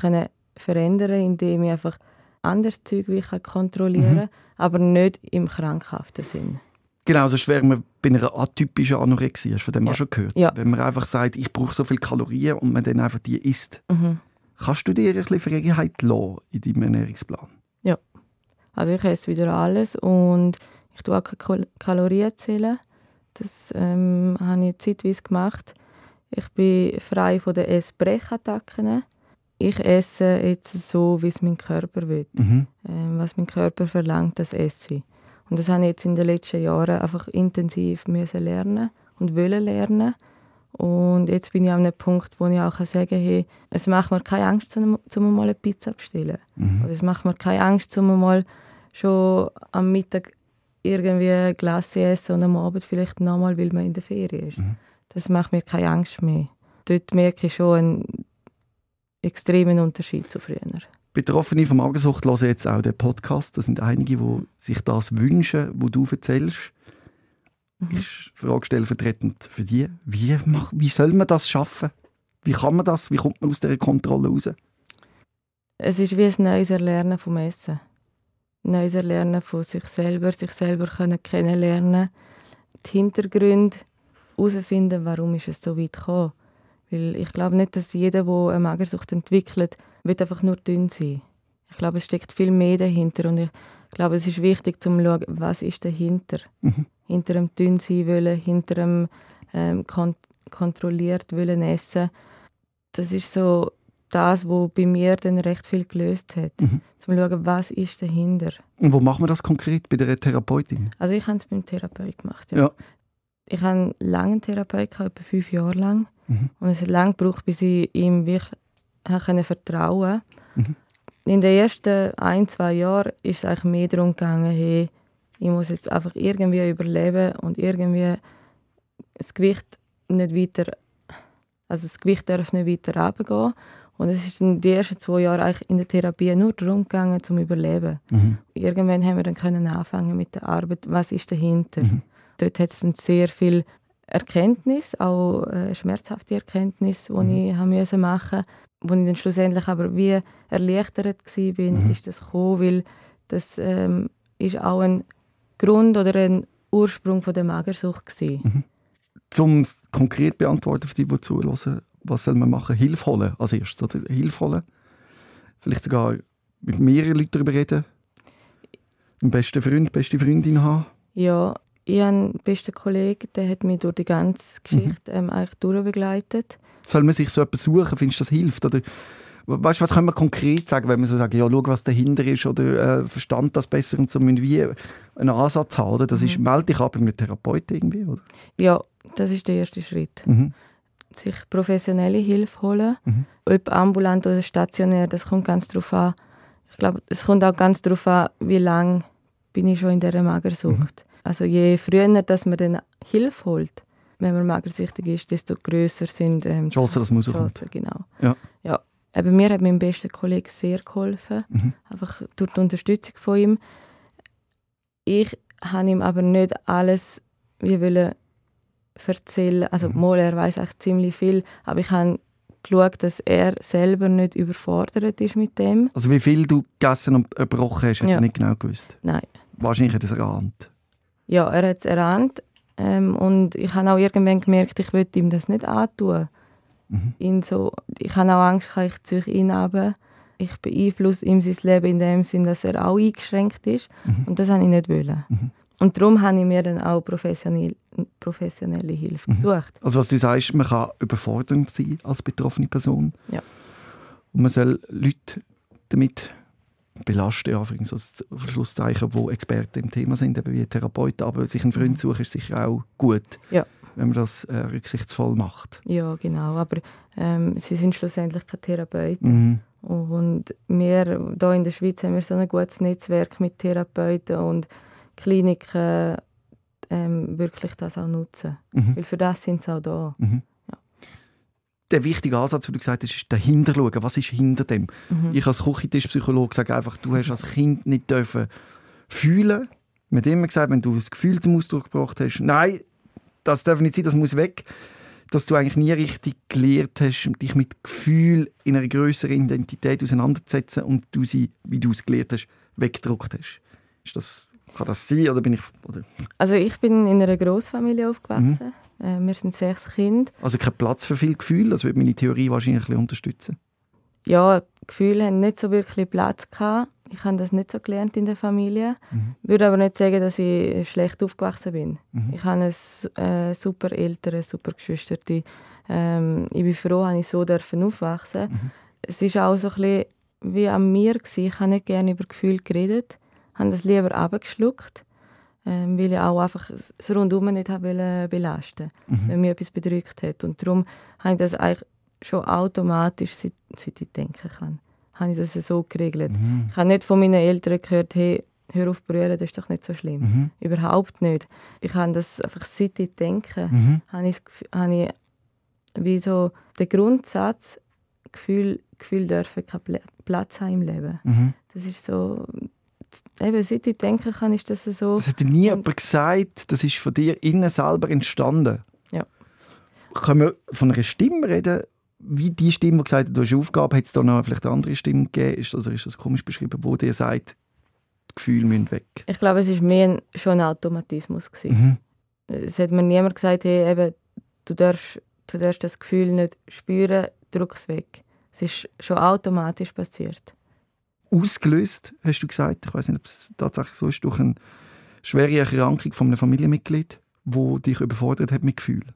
verändern, indem ich einfach anderes Zeug wie ich kann kontrollieren kann, aber nicht im krankhaften Sinn. Genau, sonst wäre man bei einer atypischen Anorexie. Hast du von dem Ja. auch schon gehört? Ja. Wenn man einfach sagt, ich brauche so viel Kalorien und man dann einfach die isst. Mhm. Kannst du dir ein bisschen Freiheit lassen in deinem Ernährungsplan? Also ich esse wieder alles und ich tue auch keine Kal- Kalorien zählen. Das ähm, habe ich zeitweise gemacht. Ich bin frei von den Essbrechattacken. Ich esse jetzt so, wie es mein Körper will. Mhm. Ähm, was mein Körper verlangt, das esse ich. Und das habe ich jetzt in den letzten Jahren einfach intensiv müssen lernen und wollen lernen. Und jetzt bin ich an einem Punkt, wo ich auch sagen kann, hey, es macht mir keine Angst, um um mal eine Pizza zu bestellen. Mhm. Oder es macht mir keine Angst, um mal schon am Mittag irgendwie ein Glas zu essen und am Abend vielleicht nochmal, weil man in der Ferien ist. Mhm. Das macht mir keine Angst mehr. Dort merke ich schon einen extremen Unterschied zu früher. Betroffene von Magersucht hören jetzt auch den Podcast. Das sind einige, die sich das wünschen, wo du erzählst. Mhm. Ich frage stellvertretend für die. Wie, mach, wie soll man das schaffen? Wie kann man das? Wie kommt man aus dieser Kontrolle raus? Es ist wie ein neues Erlernen vom Essen. Ein neues Erlernen von sich selber, sich selber können kennenlernen, die Hintergründe herausfinden, warum ist es so weit gekommen. Weil ich glaube nicht, dass jeder, der eine Magersucht entwickelt, will einfach nur dünn sein. Ich glaube, es steckt viel mehr dahinter und ich glaube, es ist wichtig zu schauen, was ist dahinter. Mhm. Hinter dem dünn sein wollen, hinter dem ähm, kon kontrolliert wollen essen. Das ist so das, was bei mir dann recht viel gelöst hat. Mhm. Zum schauen, was ist dahinter. Und wo macht man das konkret? Bei der Therapeutin? Also ich habe es beim Therapeut gemacht. Ja. Ja. Ich habe einen langen Therapeut, gehabt, etwa fünf Jahre lang. Mhm. Und es hat lange gebraucht, bis ich ihm wirklich habe können vertrauen Mhm. In den ersten ein, zwei Jahren ist es eigentlich mehr darum gegangen, hey, ich muss jetzt einfach irgendwie überleben und irgendwie das Gewicht nicht weiter, also das Gewicht darf nicht weiter runtergehen. Und es ist in den ersten zwei Jahren eigentlich in der Therapie nur darum gegangen, zum Überleben. Mhm. Irgendwann haben wir dann können anfangen mit der Arbeit, was ist dahinter. Mhm. Dort hat es dann sehr viel Erkenntnis, auch äh, schmerzhafte Erkenntnis, die Mhm. ich haben müssen machen wo ich dann schlussendlich aber wie erleichtert war, bin, Mhm. ist das gekommen, weil das ähm, ist auch ein Grund oder ein Ursprung von der Magersucht gewesen. Zum es konkret beantworten für die, die zuhören, was soll man machen? Hilfe holen als erstes, oder? Hilfe holen. Vielleicht sogar mit mehreren Leuten darüber reden. Einen besten Freund, beste Freundin haben. Ja, ich habe einen besten Kollegen, der hat mich durch die ganze Geschichte ähm, eigentlich durchbegleitet. Soll man sich so etwas suchen? Findest du, das hilft? Oder weißt du, was kann man konkret sagen, wenn man so sagt, ja, schau, was dahinter ist oder äh, verstand das besser und so müssen wir einen Ansatz haben, oder? Das ist, melde dich ab mit Therapeuten irgendwie, oder? Ja, das ist der erste Schritt. Mhm. sich professionelle Hilfe holen. Mhm. Ob ambulant oder stationär, das kommt ganz darauf an. Ich glaube, es kommt auch ganz darauf an, wie lange bin ich schon in dieser Magersucht. Mhm. Also je früher, dass man dann Hilfe holt, wenn man magersüchtig ist, desto grösser sind ähm, Die Chance, dass man rauskommt. Chancen, genau. Ja. ja. Eben, mir hat mein bester Kollege sehr geholfen, Mhm. einfach durch die Unterstützung von ihm. Ich habe ihm aber nicht alles wie wollen erzählen. Also Mhm. mal, er weiß eigentlich ziemlich viel, aber ich habe geschaut, dass er selber nicht überfordert ist mit dem. Also wie viel du gegessen und gebrochen hast, hat Ja. er nicht genau gewusst. Nein. Wahrscheinlich hat er es erahnt. Ja, er hat es erahnt ähm, und ich habe auch irgendwann gemerkt, ich will ihm das nicht antun. Mhm. Ihn so, ich habe auch Angst, ich ziehe ihn runter. Ich beeinflusse ihm sein Leben in dem Sinn, dass er auch eingeschränkt ist. Mhm. Und das habe ich nicht wollen. Mhm. Und darum habe ich mir dann auch professionell, professionelle Hilfe Mhm. gesucht. Also was du sagst, man kann überfordernd sein als betroffene Person. Ja. Und man soll Leute damit belasten, Schlusszeichen, die Experten im Thema sind, eben wie Therapeuten. Aber sich einen Freund suchen ist sicher auch gut, Ja. wenn man das äh, rücksichtsvoll macht. Ja, genau. Aber ähm, sie sind schlussendlich keine Therapeuten. Mhm. Und wir hier in der Schweiz haben wir so ein gutes Netzwerk mit Therapeuten und Kliniken ähm, wirklich das auch nutzen. Mhm. Weil für das sind sie auch da. Mhm. Der wichtige Ansatz, den du gesagt hast, ist dahinter schauen. Was ist hinter dem? Mhm. Ich als Küchentischpsychologe sage einfach, du hast als Kind nicht dürfen fühlen. Mir hat immer gesagt, wenn du das Gefühl zum Ausdruck gebracht hast, nein, das darf nicht sein, das muss weg. Dass du eigentlich nie richtig gelernt hast, dich mit Gefühl in einer größeren Identität auseinanderzusetzen und du sie, wie du es gelernt hast, weggedruckt hast. Ist das, kann das sein oder bin ich... Oder, Also ich bin in einer Großfamilie aufgewachsen. Äh, wir sind sechs Kinder. also kein Platz für viel Gefühl, das würde meine Theorie wahrscheinlich ein bisschen unterstützen. Ja, Gefühle haben nicht so wirklich Platz gehabt. Ich habe das nicht so gelernt in der Familie. Mhm. Würde aber nicht sagen, dass ich schlecht aufgewachsen bin. Mhm. Ich habe ein äh, super Eltern, super Geschwister. Ähm, ich bin froh, dass ich so dürfen aufwachsen. Mhm. Es ist auch so ein bisschen wie an mir gewesen. Ich habe nicht gerne über Gefühle geredet, habe das lieber abgeschluckt, ähm, weil ich auch einfach das Rundum nicht wollen belasten, Mhm. wenn mich etwas bedrückt hat. Und darum habe ich das eigentlich schon automatisch, seit, seit ich denken kann, habe ich das so geregelt. Mhm. Ich habe nicht von meinen Eltern gehört, hey, hör auf brüllen, das ist doch nicht so schlimm. Mhm. Überhaupt nicht. Ich habe das einfach seit ich denke, Mhm. habe ich, habe ich wie so den Grundsatz, Gefühl, Gefühl dürfen keinen Pla- Platz haben im Leben. Mhm. Das ist so, eben seit ich denken kann, ist das so. Das hat dir nie jemand gesagt, das ist von dir innen selber entstanden. Ja. Können wir von einer Stimme reden, wie die Stimme, die gesagt hat, du hast eine Aufgabe, hat es da noch vielleicht eine andere Stimme gegeben? Ist, also ist das komisch beschrieben, wo dir sagt, die Gefühle müssen weg? Ich glaube, es war mehr ein, schon ein Automatismus. Gewesen. Mhm. Es hat mir niemand gesagt, hey, eben, du, darfst, du darfst das Gefühl nicht spüren, drück es weg. Es ist schon automatisch passiert. Ausgelöst, hast du gesagt, ich weiß nicht, ob es tatsächlich so ist, durch eine schwere Erkrankung von einem Familienmitglied, wo dich überfordert hat mit Gefühlen.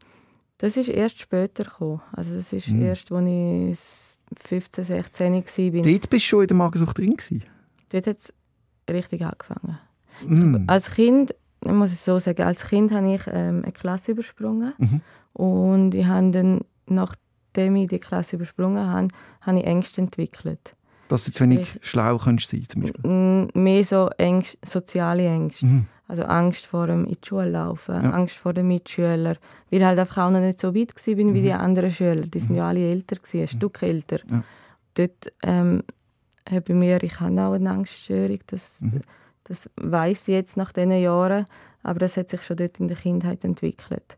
Das ist erst später gekommen. Also das ist Mhm. erst, als ich 15, 16 war. Dort bist du schon in der Magensucht drin gewesen. Dort hat es richtig angefangen. Mhm. Als Kind, ich muss es so sagen, als Kind habe ich ähm, eine Klasse übersprungen. Mhm. Und ich habe dann, nachdem ich die Klasse übersprungen habe, habe ich Ängste entwickelt. Dass du zu wenig Ich- schlau kannst sein, zum Beispiel. Mehr so Ängste, soziale Ängste. Mhm. Also Angst vor dem in die Schule laufen, Ja. Angst vor den Mitschülern. Weil halt einfach auch noch nicht so weit war wie Mhm. die anderen Schüler. Die sind ja alle älter, gewesen, ein Stück älter. Ja. Dort ähm, habe ich mir, ich habe auch eine Angststörung, das, Mhm. das weiß ich jetzt nach diesen Jahren, aber das hat sich schon dort in der Kindheit entwickelt.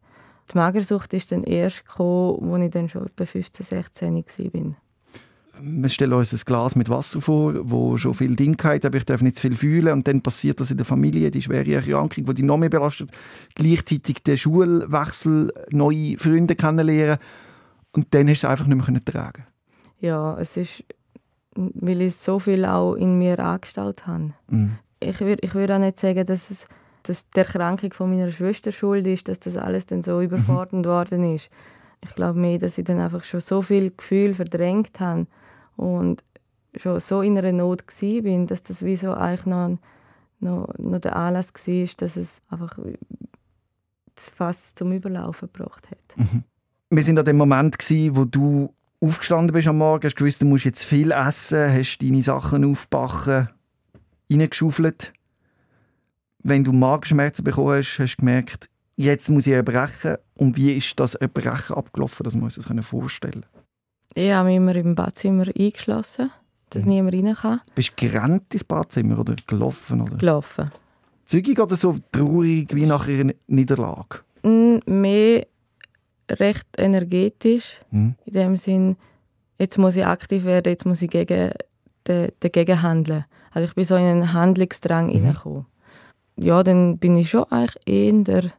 Die Magersucht ist dann erst gekommen, als ich dann schon etwa 15, 16 war. Wir stellen uns ein Glas mit Wasser vor, wo schon viel drin hat, aber ich darf nicht zu viel fühlen und dann passiert das in der Familie, die schwere Erkrankung, die dich noch mehr belastet, gleichzeitig der Schulwechsel, neue Freunde kennenlernen und dann hast du es einfach nicht mehr tragen Ja, es ist, weil ich so viel auch in mir angestaut habe. mhm. ich würde ich würd auch nicht sagen, dass es dass die Erkrankung von meiner Schwester schuld ist, dass das alles dann so überfordernd worden ist. Ich glaube mehr, dass ich dann einfach schon so viel Gefühl verdrängt habe und schon so in einer Not bin, dass das wie so eigentlich noch, noch, noch der Anlass war, dass es einfach Fass zum Überlaufen gebracht hat. Wir sind an dem Moment wo du aufgestanden bist am Morgen, hast gewusst, du musst jetzt viel essen, hast deine Sachen aufbacken, reingeschaufelt. Wenn du Magenschmerzen bekommen hast, hast du gemerkt, jetzt muss ich erbrechen. Und wie ist das Erbrechen abgelaufen, dass wir uns das vorstellen können? Ich habe mich immer im Badzimmer eingeschlossen, dass Mhm. niemand rein kann. Bist du gerannt ins Badzimmer oder gelaufen? Oder? Gelaufen. Zügig oder so traurig wie nach einer Niederlage? Mm, Mehr recht energetisch. Hm? In dem Sinn, jetzt muss ich aktiv werden, jetzt muss ich gegen, de, dagegen handeln. Also ich bin so in einen Handlungsdrang Mhm. hineingekommen. Ja, dann bin ich schon eigentlich eher,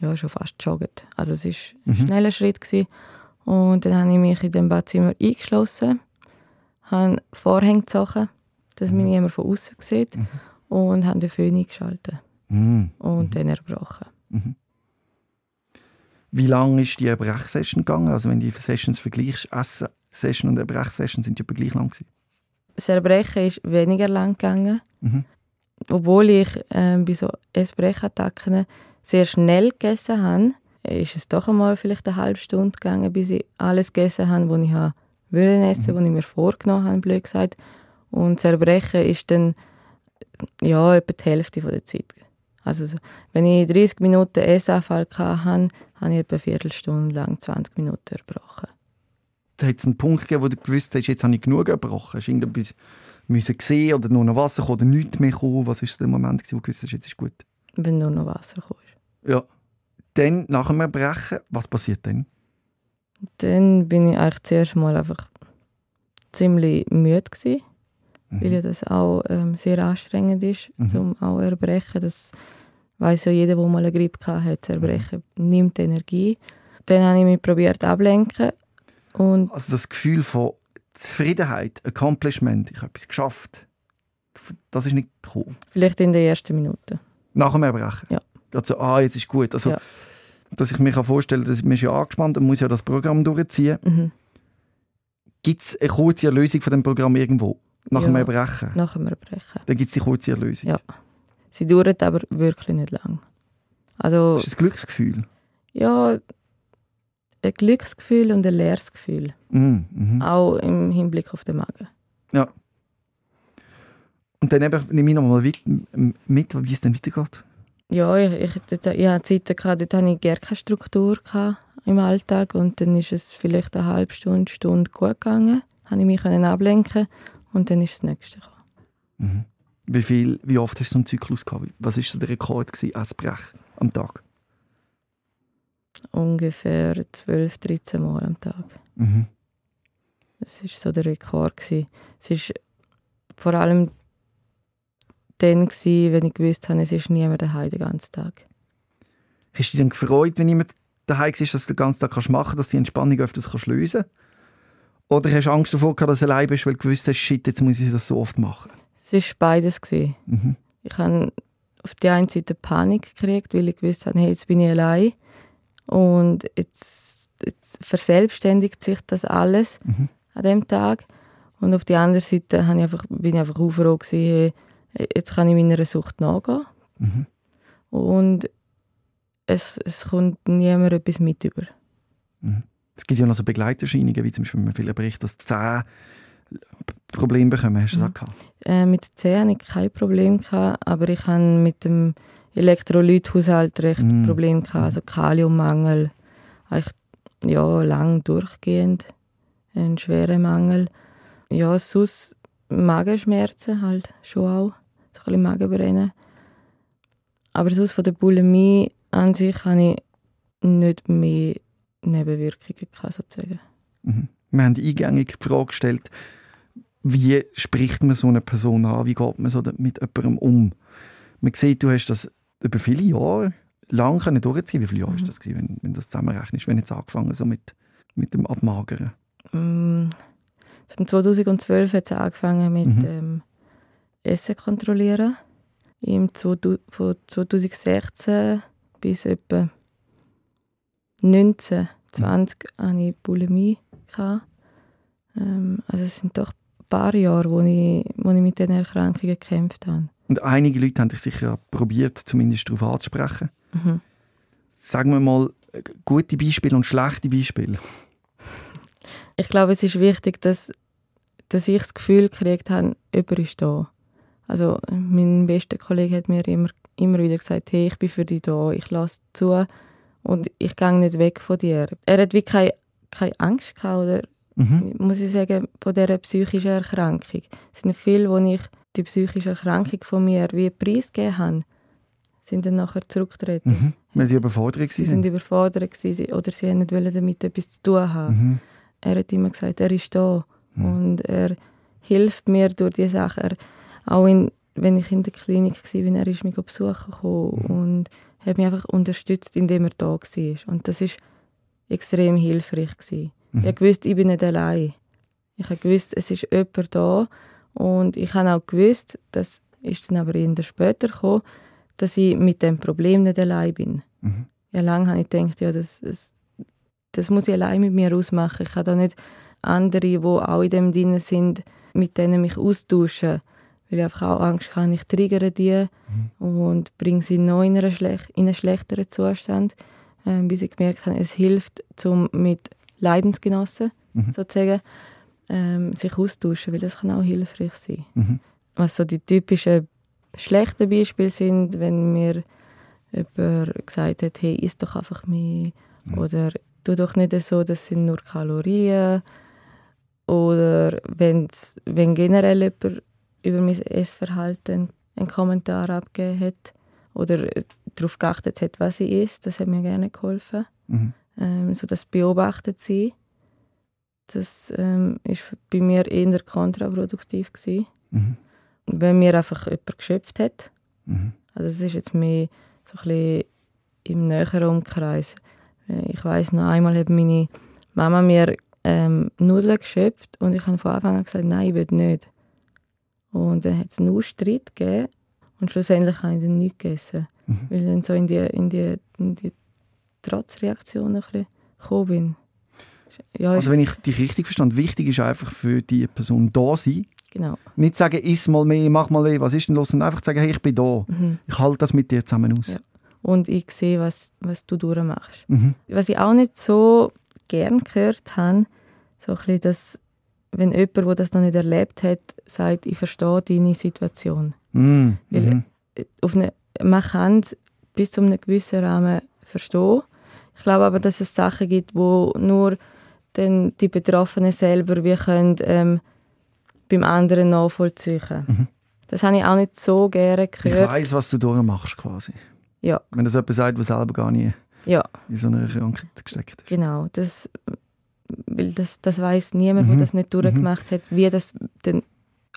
ja, schon fast jogget. Also es war Mhm. ein schneller Schritt. Gewesen. Und dann habe ich mich in dem Badzimmer eingeschlossen, habe Vorhänge gezogen, dass mich niemand von außen sieht Mhm. und habe den Föhn eingeschaltet. Mhm. und dann erbrochen. Wie lange ist die Brechsession gegangen? Also wenn du die Sessions vergleichst, Essen-Session und Brechsession sind ja gleich lang gewesen. Das Erbrechen ist weniger lang gegangen, Mhm. obwohl ich ähm, bei so Essbrechattacken sehr schnell gegessen habe. Ist es doch einmal vielleicht eine halbe Stunde gegangen, bis ich alles gegessen habe, was ich habe wollen essen, was ich mir vorgenommen habe, blöd gesagt. Und das Erbrechen ist dann ja etwa die Hälfte der Zeit. Also so, wenn ich 30 Minuten Essanfall hatte, habe ich etwa eine Viertelstunde lang 20 Minuten erbrochen. Da hat es einen Punkt gegeben, wo du gewusst hast, jetzt habe ich genug gebrochen. Hast du irgendetwas müssen sehen oder nur noch Wasser kommen oder nichts mehr kommen? Was ist der Moment, wo du gewusst hast, jetzt ist gut? Wenn nur noch Wasser kommt. Ja. Dann, nach dem Erbrechen, was passiert dann? Dann bin ich eigentlich zuerst mal einfach ziemlich müde gewesen, Mhm. weil ja das auch ähm, sehr anstrengend ist, Mhm. zum auch erbrechen. Das weiß ja jeder, der mal eine Grippe hat. Erbrechen nimmt Energie. Dann habe ich mich probiert ablenken und Also das Gefühl von Zufriedenheit, Accomplishment, ich habe etwas geschafft, das ist nicht gekommen. vielleicht in der ersten Minute. Nach dem Erbrechen? Ja. Gerade so, ah, jetzt ist gut. Also, Ja. dass ich mir vorstellen kann, dass man ist ja angespannt und muss ja das Programm durchziehen. Mhm. Gibt es eine kurze Erlösung von dem Programm irgendwo? Nach dem Ja. Erbrechen? Nach dem Erbrechen. Dann gibt es die kurze Erlösung. Ja. Sie dauert aber wirklich nicht lang. Also Das ist ein Glücksgefühl. ja, ein Glücksgefühl und ein leeres Gefühl. Mhm. Mhm. Auch im Hinblick auf den Magen. Und dann eben, nehme ich noch mal mit, mit, wie es dann weitergeht. Ja, ich, ich, dort, ich hatte Zeiten, gehabt, dort hatte ich gar keine Struktur gehabt im Alltag und dann ist es vielleicht eine halbe Stunde, Stunde gut gegangen. Habe ich mich können ablenken und dann ist das Nächste gekommen. Mhm. Wie, viel, wie oft hast du so einen Zyklus gehabt? Was war so der Rekord gewesen, als Brech am Tag? Ungefähr 12, 13 Mal am Tag. Mhm. Das war so der Rekord. Gewesen. Es war vor allem dann, gewesen, wenn ich gewusst habe, es ist niemand daheim den ganzen Tag. Hast du dich dann gefreut, wenn jemand daheim war, dass du den ganzen Tag kannst machen kannst, dass du die Entspannung öfters kannst lösen kannst? Oder hast du Angst davor gehabt, dass du allein bist, weil du gewusst hast, shit, jetzt muss ich das so oft machen? Es war beides. Gewesen. Mhm. Ich habe auf der einen Seite Panik gekriegt, weil ich gewusst habe, hey, jetzt bin ich allein und jetzt, jetzt verselbstständigt sich das alles Mhm. an dem Tag. Und auf der anderen Seite habe ich einfach, bin ich einfach froh gewesen, hey, jetzt kann ich meiner Sucht nachgehen Mhm. und es, es kommt niemand etwas mit über. Es gibt ja noch so Begleiterscheinungen, wie zum Beispiel, wenn man viele berichtet, dass Zähne Probleme bekommen. Hast du das Mhm. gehabt? Äh, mit der Zähne hatte ich kein Problem, gehabt, aber ich hatte mit dem Elektrolythaushalt recht Mm. Probleme, gehabt, also Kaliummangel. Eigentlich ja, lang durchgehend. Ein schwerer Mangel. Ja, sonst Magenschmerzen halt schon auch. So ein bisschen Magenbrennen. Aber sonst von der Bulimie an sich hatte ich nicht mehr Nebenwirkungen, gehabt, sozusagen. Mhm. Wir haben eingängig die Frage gestellt, wie spricht man so eine Person an, wie geht man so mit jemandem um? Man sieht, du hast das über viele Jahre lang können durchziehen Wie viele Jahre Mhm. ist das gewesen, wenn, wenn das zusammenrechnest, wenn jetzt angefangen so mit, mit dem Abmagern? Mm, also im 2012 hat es angefangen mit Mhm. ähm, Essen kontrollieren. Im 2000 von 2016 bis etwa 19, 20 hatte ich Bulimie. Ähm, also es sind doch ein paar Jahre, wo ich, wo ich mit diesen Erkrankungen gekämpft habe. Und einige Leute haben dich sicher probiert, zumindest darauf anzusprechen. Mhm. Sagen wir mal, äh, gute Beispiele und schlechte Beispiele. Ich glaube, es ist wichtig, dass, dass ich das Gefühl gekriegt habe, jemand ist da. Also mein bester Kollege hat mir immer, immer wieder gesagt, hey, ich bin für dich da, ich lasse zu und ich gehe nicht weg von dir. Er hat wie keine, keine Angst gehabt, oder Mhm. muss ich sagen, von dieser psychischen Erkrankung. Es sind viele, wo ich die psychische Erkrankung von mir wie preisgegeben habe, sind dann nachher zurückgetreten. Mhm. Weil sie überfordert Sie waren. sind überfordert gewesen, oder sie wollten nicht damit etwas zu tun haben Mhm. er hat immer gesagt, er ist da Mhm. und er hilft mir durch die Sache. Er, auch in, wenn ich in der Klinik war, er ist mich besuchen gekommen Mhm. und hat mich einfach unterstützt, indem er da war. Und das ist extrem hilfreich gewesen. Mhm. Ich gewusst, ich bin nicht allein. Ich gewusst, es ist jemand da und ich habe auch gewusst, das ist dann aber eher später gekommen, dass ich mit dem Problem nicht allein bin. Mhm. Ja, lange habe ich gedacht, ja, das, das, das muss ich allein mit mir ausmachen. Ich kann da nicht andere, die auch in dem drin sind, mit denen mich austauschen. Weil ich einfach auch Angst habe, ich triggere die und bringe sie noch in, schlech in einen schlechteren Zustand, ähm, bis ich gemerkt habe, es hilft, um mit Leidensgenossen Mhm. sozusagen ähm, sich austauschen, weil das kann auch hilfreich sein. Mhm. Was so die typischen schlechten Beispiele sind, wenn mir jemand gesagt hat, hey, isst doch einfach mehr Mhm. oder tu doch nicht so, das sind nur Kalorien oder wenn generell jemand über mein Essverhalten einen Kommentar abgegeben hat oder darauf geachtet hat, was ich esse, das hat mir gerne geholfen. Mhm. Ähm, so das beobachtet sein, das ähm, ist bei mir eher kontraproduktiv gewesen. Mhm. Wenn mir einfach jemand geschöpft hat, Mhm. also das ist jetzt mehr so ein bisschen im näheren Umkreis. Äh, Ich weiß noch einmal hat meine Mama mir ähm, Nudeln geschöpft und ich habe von Anfang an gesagt, nein, ich will nicht. Und dann hat es einen Streit gegeben und schlussendlich habe ich dann nicht gegessen, Mhm. weil ich dann so in die, in die, in die Trotzreaktion ein bisschen gekommen bin. Ja, Also wenn ich dich richtig verstand, wichtig ist einfach für die Person da sein. genau. Nicht sagen, iss mal mehr, mach mal mehr, was ist denn los? Und einfach sagen, hey, ich bin da. Mhm. Ich halte das mit dir zusammen aus. Ja. Und ich sehe, was, was du durchmachst. Mhm. Was ich auch nicht so gern gehört habe, so ein bisschen, dass, wenn jemand, der das noch nicht erlebt hat, sagt, ich verstehe deine Situation. Mhm. Weil- Mhm. Auf eine, man kann es bis zu einem gewissen Rahmen verstehen. Ich glaube aber, dass es Sachen gibt, wo nur dann die Betroffenen selber wie können, ähm, beim anderen nachvollziehen Mhm. Das habe ich auch nicht so gerne Ich gehört. weiss, was du durchmachst quasi. Ja. Wenn das jemand sagt, der selber gar nie Ja, in so einer Krankheit gesteckt ist. genau. Das, weil das, das weiß niemand, Mhm. der das nicht durchgemacht hat, wie das dann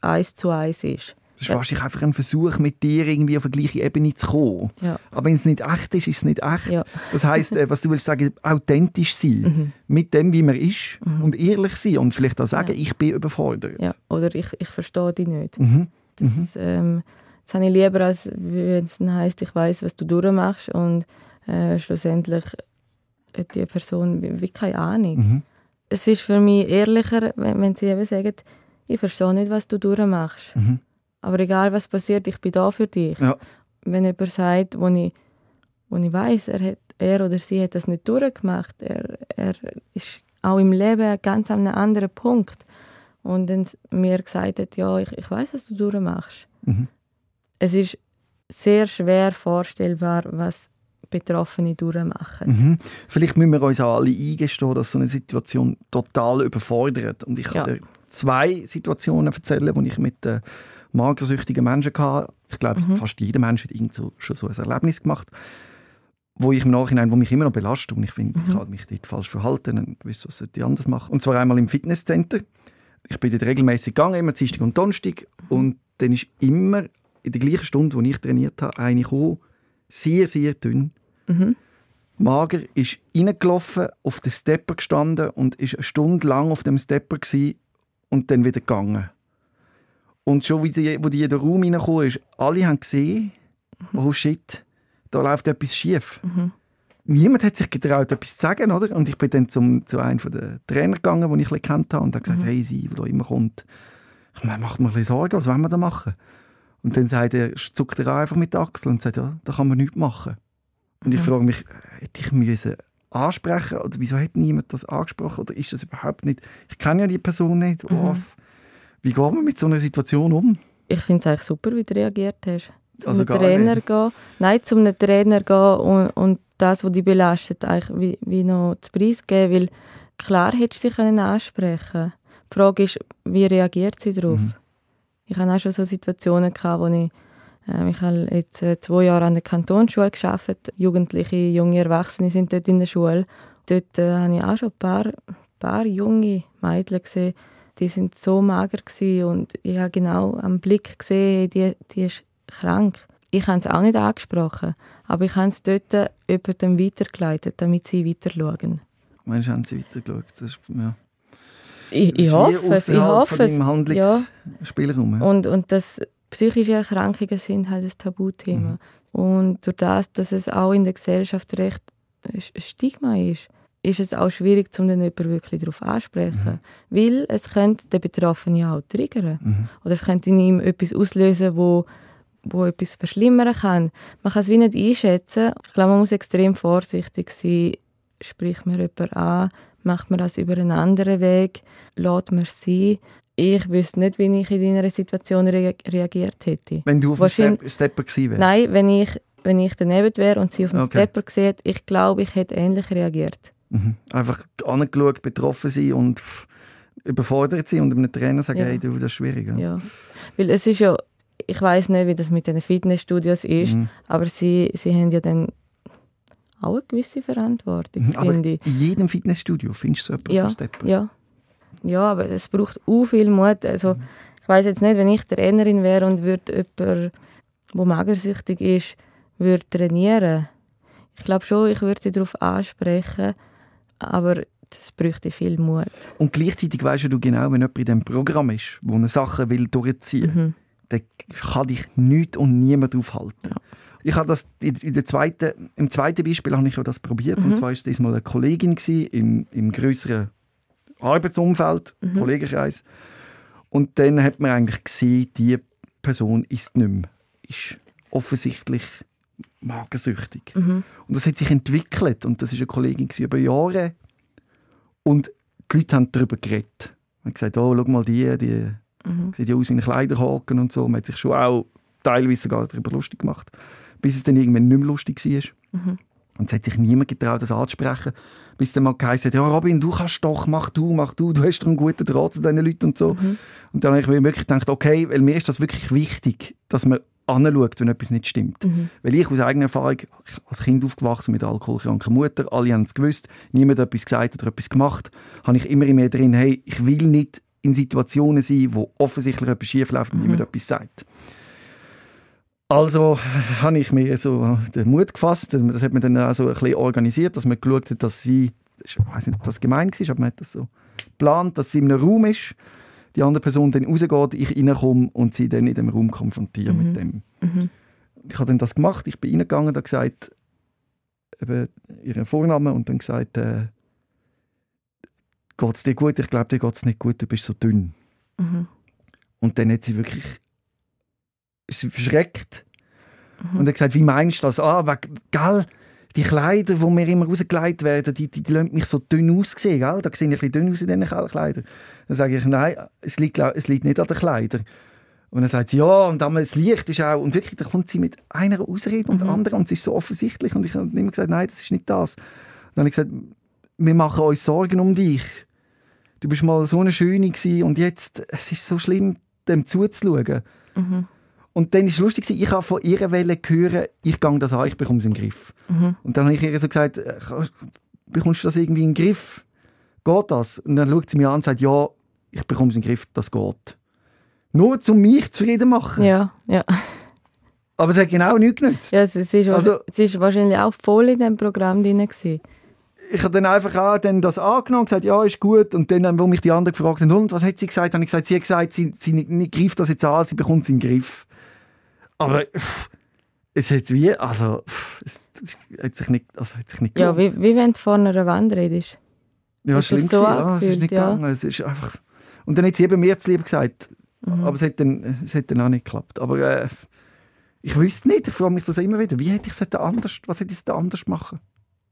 eins zu eins ist. Das ist Ja. wahrscheinlich einfach ein Versuch, mit dir irgendwie auf die gleiche Ebene zu kommen. Ja. Aber wenn es nicht echt ist, ist es nicht echt. Ja. Das heisst, äh, was du willst sagen, authentisch sein. Mhm. Mit dem, wie man ist. Mhm. Und ehrlich sein. Und vielleicht auch sagen, ich bin überfordert. Oder ich, ich verstehe dich nicht. Mhm. Das, ähm, das habe ich lieber, als wenn es heisst, ich weiß, was du durchmachst und äh, schlussendlich hat die Person wie, wie keine Ahnung. Es ist für mich ehrlicher, wenn, wenn sie eben sagen, ich verstehe nicht, was du durchmachst. Mhm. Aber egal, was passiert, ich bin da für dich. Ja. Wenn jemand sagt, wo ich, wo ich weiss, er, hat, er oder sie hat das nicht durchgemacht, er, er ist auch im Leben ganz an einem anderen Punkt. Und dann mir gesagt hat, ja, ich, ich weiß, was du durchmachst. Mhm. Es ist sehr schwer vorstellbar, was Betroffene durchmachen. Mhm. Vielleicht müssen wir uns auch alle eingestehen, dass so eine Situation total überfordert. Und ich kann Ja. dir zwei Situationen erzählen, die ich mit äh, magersüchtigen Menschen hatte. Ich glaube, Mhm. fast jeder Mensch hat irgend so, schon so ein Erlebnis gemacht, wo ich im Nachhinein, wo mich immer noch belastet und ich finde, ich Mhm. habe mich dort falsch verhalten und was sollte ich anders machen. Und zwar einmal im Fitnesscenter. Ich bin dort regelmäßig gegangen, immer Dienstag und Donnerstag und dann ist immer in der gleichen Stunde, wo ich trainiert habe, eine gekommen, sehr, sehr dünn, Mhm. Mager ist reingelaufen, auf den Stepper gestanden und ist eine Stunde lang auf dem Stepper und dann wieder gegangen. Und schon wie die, wo die in den Raum reingekommen ist, alle haben gesehen, oh shit, da läuft etwas schief. Mhm. Niemand hat sich getraut, etwas zu sagen, oder? Und ich bin dann zum, zu einem der Trainer gegangen, den ich ein bisschen kennt habe, und habe gesagt, Mhm. hey, sie, da immer kommt, ich macht mir ein bisschen Sorgen, was wollen wir da machen? Und dann sagt er, zuckt er einfach mit der Achsel und sagt, ja, da kann man nichts machen. Und ich Mhm. frage mich, hätte ich müssen ansprechen oder wieso hat niemand das angesprochen oder ist das überhaupt nicht? Ich kenne ja die Person nicht. Mhm. Oh, wie geht man mit so einer Situation um? Ich finde es eigentlich super, wie du reagiert hast. Zu Also gar Trainer nicht. gehen. Nein, zum einem Trainer gehen und, und das, was dich belastet, eigentlich wie, wie noch zu Preis geben. Weil klar hättest du sie können ansprechen. Die Frage ist, wie reagiert sie darauf? Mhm. Ich hatte auch schon so Situationen, gehabt, wo ich, ähm, ich habe jetzt äh, zwei Jahre an der Kantonsschule gearbeitet. Jugendliche, junge Erwachsene sind dort in der Schule. Dort äh, habe ich auch schon ein paar, paar junge Mädchen gesehen, die sind so mager und ich habe genau am Blick gesehen, die, die ist krank. Ich habe es auch nicht angesprochen, aber ich habe es dort jemandem weitergeleitet, damit sie weiter schauen. Meinst du, haben sie weitergeschaut? Das ist, ja. Ich, ich hoffe es, ich hoffe es. Handlungsspielraum. Ja. Und, und das psychische Erkrankungen sind halt ein Tabuthema. Mhm. Und durch das, dass es auch in der Gesellschaft recht ein Stigma ist, ist es auch schwierig, um den jemanden wirklich darauf anzusprechen. Mhm. Weil es könnte den Betroffenen auch triggern. Mhm. Oder es könnte in ihm etwas auslösen, wo, wo etwas verschlimmern kann. Man kann es wie nicht einschätzen. Ich glaube, man muss extrem vorsichtig sein. Spricht man jemanden an? Macht man das über einen anderen Weg? Lässt man sein? Ich wüsste nicht, wie ich in deiner Situation re reagiert hätte. Wenn du auf dem Step Stepper gewesen wärst? Nein, wenn ich, wenn ich daneben wäre und sie auf dem okay. Stepper sieht, ich glaube, ich hätte ähnlich reagiert. Mhm. Einfach angeschaut, betroffen sein und überfordert sein und einem Trainer sagen, ja. hey, du, das ist schwierig. Ja. ja. Weil es ist ja, ich weiß nicht, wie das mit den Fitnessstudios ist, mhm. aber sie, sie haben ja dann auch eine gewisse Verantwortung, mhm, finde ich. in jedem Fitnessstudio findest du so jemanden ja, Stepper? Ja. ja, aber es braucht auch viel Mut. Also, mhm. ich weiß jetzt nicht, wenn ich Trainerin wäre und würde jemanden, der magersüchtig ist, würde trainieren, ich glaube schon, ich würde sie darauf ansprechen, aber das bräuchte viel Mut. Und gleichzeitig weißt du genau, wenn jemand in diesem Programm ist, wo eine Sache will durchziehen will, mhm. dann kann dich nichts und niemand aufhalten. Ja. Ich habe das in der zweiten, im zweiten Beispiel habe ich das probiert. Mhm. Und zwar war es mal eine Kollegin im, im größeren Arbeitsumfeld, mhm. Kollegenkreis. Und dann hat man eigentlich gesehen, die Person ist nicht mehr. Ist offensichtlich magensüchtig. Mhm. Und das hat sich entwickelt. Und das ist eine Kollegin über Jahre. Und die Leute haben darüber geredet. Man hat gesagt, oh, schau mal die, die mhm. sieht ja aus wie ein Kleiderhaken und so. Man hat sich schon auch teilweise sogar darüber lustig gemacht, bis es dann irgendwann nicht mehr lustig war. Mhm. Und es hat sich niemand getraut, das anzusprechen, bis dann mal geheißen hat, ja Robin, du kannst doch, mach du, mach du, du hast doch einen guten Draht zu diesen Leuten und so. Mhm. Und dann habe ich wirklich gedacht, okay, weil mir ist das wirklich wichtig, dass man anschaut, wenn etwas nicht stimmt. Mhm. Weil ich aus eigener Erfahrung, als Kind aufgewachsen mit alkoholkranker Mutter, alle haben es gewusst, niemand hat etwas gesagt oder etwas gemacht, habe ich immer mehr drin, hey, ich will nicht in Situationen sein, wo offensichtlich etwas schief läuft und mhm. niemand etwas sagt. Also habe ich mir so den Mut gefasst, das hat man dann auch so ein bisschen organisiert, dass man geschaut hat, dass sie, ich weiß nicht, ob das gemein war, aber man hat das so geplant, dass sie in einem Raum ist, die andere Person dann rausgeht, ich reinkomme und sie dann in dem Raum konfrontiere mhm. mit dem. Mhm. Ich habe dann das gemacht, ich bin reingegangen, da gesagt, eben ihren Vornamen und dann gesagt, äh, geht es dir gut? Ich glaube, dir geht es nicht gut, du bist so dünn. Mhm. Und dann hat sie wirklich verschreckt mhm. und hat gesagt, wie meinst du das? Ah, wegen, gell, die Kleider, die mir immer rausgelegt werden, die, die, die lassen mich so dünn aussehen. Gell? Da sehe ich ein bisschen dünn aus in diesen Kleidern. Dann sage ich, nein, es liegt, es liegt nicht an den Kleidern. Und dann sagt sie, ja, und dann das Licht ist auch, und wirklich, da kommt sie mit einer Ausrede und mhm. anderen, und es ist so offensichtlich. Und ich habe immer gesagt, nein, das ist nicht das. Und dann habe ich gesagt, wir machen uns Sorgen um dich. Du bist mal so eine Schöne gewesen, und jetzt, es ist so schlimm, dem zuzuschauen. Mhm. Und dann war es lustig, ich habe von ihrer Welle hören, ich gehe das an, ich bekomme es in den Griff. Mhm. Und dann habe ich ihr so gesagt, äh, bekommst du das irgendwie in den Griff? Geht das? Und dann schaut sie mir an und sagt, ja, ich bekomme es in den Griff, das geht. Nur um mich zufrieden machen. Ja, ja. Aber es hat genau nichts genützt. Ja, es ist, also, ist wahrscheinlich auch voll in diesem Programm drin. Gewesen. Ich habe dann einfach auch dann das angenommen und gesagt, ja, ist gut. Und dann, wo mich die anderen gefragt haben, und was hat sie gesagt, habe ich gesagt, sie hat gesagt, sie, sie, sie greift das jetzt an, sie bekommt es in den Griff. Aber pff, es hat wie, also, pff, es, es, hat sich nicht, also hat sich nicht Ja, wie, wie wenn du vor einer Wand redest. Ja, es schlimm so ja, es ist nicht ja. gegangen. Es ist einfach... Und dann hat sie eben mir zu lieb gesagt. Mhm. Aber es hat, dann, es hat dann auch nicht geklappt. Aber äh, ich wüsste nicht, ich frage mich das immer wieder, wie hätte ich es anders, was hätte ich es anders machen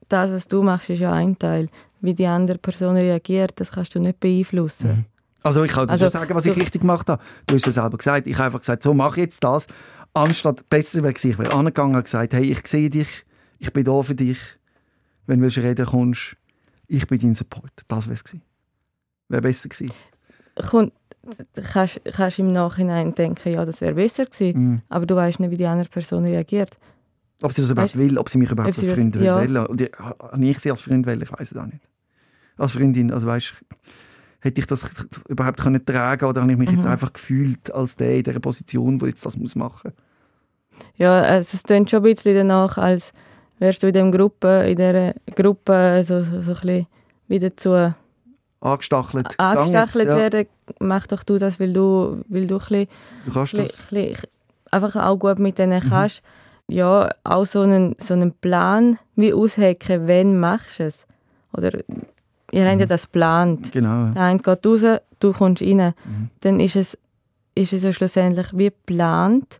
Das, was du machst, ist ja ein Teil. Wie die andere Person reagiert, das kannst du nicht beeinflussen. Mhm. Also ich kann dir also, schon sagen, was ich richtig gemacht habe. Du hast ja selber gesagt. Ich habe einfach gesagt, so mache ich jetzt das anstatt besser wäre ich wäre angegangen und gesagt, hey, ich sehe dich, ich bin da für dich, wenn du reden kommst, ich bin dein Support. Das wäre es gewesen. Wäre besser gewesen. Kommt, kannst, kannst im Nachhinein denken, ja, das wäre besser gewesen, mm. aber du weißt nicht, wie die andere Person reagiert. Ob sie das überhaupt weißt, will, ob sie mich überhaupt als Freund will. Ja. Und ich, sie als Freund will, ich weiß es auch nicht. Als Freundin, also weißt hätte ich das überhaupt können tragen oder habe ich mich mhm. jetzt einfach gefühlt als der in dieser Position, wo jetzt das muss machen Ja, also es klingt schon ein bisschen danach, als wärst du in, dem Gruppe, in dieser Gruppe so, so, so ein bisschen wieder zu angestachelt, angestachelt jetzt, werden mach doch du das, weil du, weil du ein bisschen, Du kannst das. bisschen, bisschen einfach auch gut mit denen kannst. Ja, auch so einen, so einen Plan wie aushacken, wenn machst du es. Oder ihr habt ja das geplant. Genau. Der eine geht raus, du kommst rein. Dann ist es, ist es ja schlussendlich wie geplant.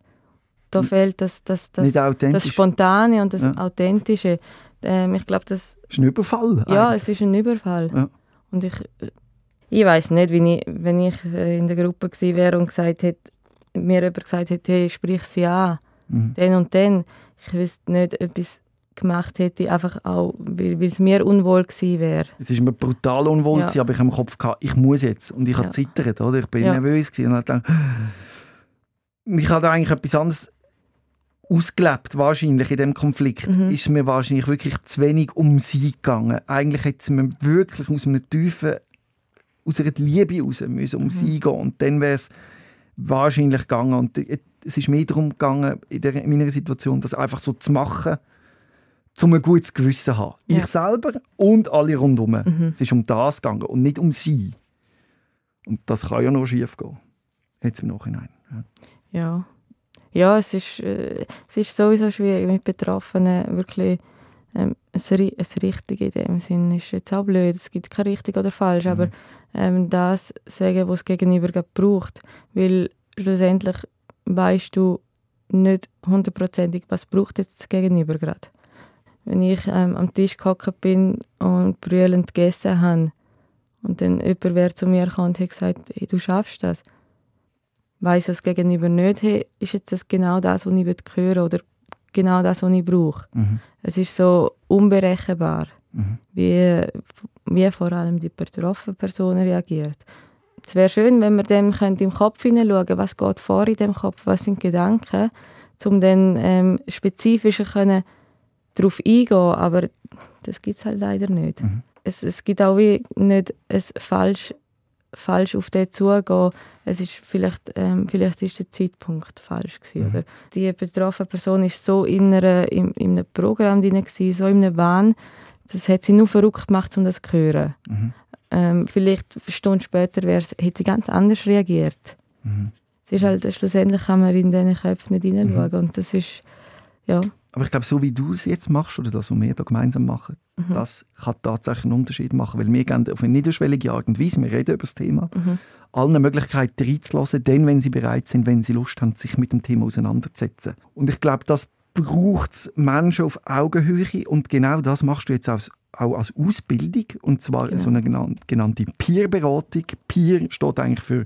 Da fehlt das, das, das, das. Spontane und das Ja. Authentische. Ähm, ich glaube, das ist ein Überfall. ja, eigentlich. es ist ein Überfall. Ja. Und ich, ich weiß nicht, wie ich, wenn ich äh, in der Gruppe gewesen wäre und gesagt hätte, mir jemand gesagt hätte, hey, sprich sie an, Mhm. dann und dann, ich wüsste nicht, etwas gemacht hätte, einfach auch, weil weil es mir unwohl gewesen wäre. Es war mir brutal unwohl, Ja. gewesen, aber ich habe im Kopf gehabt, ich muss jetzt. Und ich habe Ja. zittert, oder? Ich bin Ja. nervös gewesen und habe gedacht, ich habe da eigentlich etwas anderes ausgelebt, wahrscheinlich in dem Konflikt. Mhm. Ist mir wahrscheinlich wirklich zu wenig um sie gegangen. Eigentlich hätte es mir wirklich aus einem tiefen, aus einer Liebe raus müssen um Mhm. sie gehen. Und dann wäre es wahrscheinlich gegangen. Und es ist mir darum gegangen, in, der, in meiner Situation, das einfach so zu machen, um ein gutes Gewissen zu haben. Ja. Ich selber und alle rundherum. Mhm. Es ist um das gegangen und nicht um sie. Und das kann ja nur schief gehen. Jetzt im Nachhinein. Ja. Ja, ja es, ist, äh, es ist sowieso schwierig mit Betroffenen wirklich ähm, es, es richtig in dem Sinn ist jetzt auch blöd. Es gibt kein richtig oder falsch, aber ähm, das sagen, was das Gegenüber gerade braucht, weil schlussendlich weißt du nicht hundertprozentig, was braucht jetzt das Gegenüber gerade. Wenn ich ähm, am Tisch gehockt bin und brüllend gegessen habe und dann jemand wer zu mir kam und hat gesagt, hey, du schaffst das, weiss das Gegenüber nicht, hey, ist jetzt das genau das, was ich hören will oder genau das, was ich brauche. Mhm. Es ist so unberechenbar, Mhm. wie, wie vor allem die betroffene Person reagiert. Es wäre schön, wenn wir dem könnte im Kopf hineinschauen was geht vor in dem Kopf, was sind Gedanken, um dann ähm, spezifischer können darauf eingehen aber das gibt es halt leider nicht. Mhm. Es, es gibt auch wie nicht ein falsch, falsch auf den zugehen. Es ist vielleicht, ähm, vielleicht ist der Zeitpunkt falsch gewesen, Mhm. oder? Die betroffene Person ist so in, einer, in, in einem Programm drin gewesen, so in einem Wahn, das hat sie nur verrückt gemacht, um das zu hören. Mhm. Ähm, vielleicht eine Stunde später wär's, hätte sie ganz anders reagiert. Mhm. Es ist halt, schlussendlich kann man in diesen Köpfen nicht hineinschauen. Mhm. Und das ist, ja, Aber ich glaube, so wie du es jetzt machst oder das, was wir hier gemeinsam machen, Mhm. das kann tatsächlich einen Unterschied machen. Weil wir gehen auf eine niederschwellige Art und Weise, wir reden über das Thema, Mhm. allen Möglichkeiten reinzulassen, dann, wenn sie bereit sind, wenn sie Lust haben, sich mit dem Thema auseinanderzusetzen. Und ich glaube, das braucht es Menschen auf Augenhöhe und genau das machst du jetzt als, auch als Ausbildung und zwar Genau. so eine genan- genannte Peer-Beratung. Peer steht eigentlich für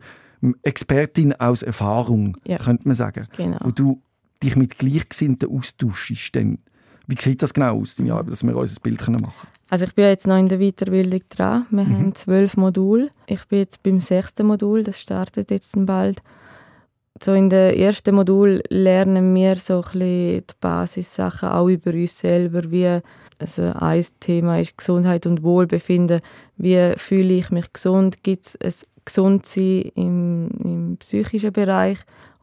Expertin aus Erfahrung, Ja. könnte man sagen. genau. Wo du dich mit Gleichgesinnten austauschst. Dann, wie sieht das genau aus, Jahr, dass wir uns ein Bild machen können? Also ich bin jetzt noch in der Weiterbildung dran. Wir Mhm. haben zwölf Module. Ich bin jetzt beim sechsten Modul, das startet jetzt bald. So in dem ersten Modul lernen wir so ein die Basissachen auch über uns selber, wie also ein Thema ist Gesundheit und Wohlbefinden. Wie fühle ich mich gesund? Gibt es ein Gesundsein im, im psychischen Bereich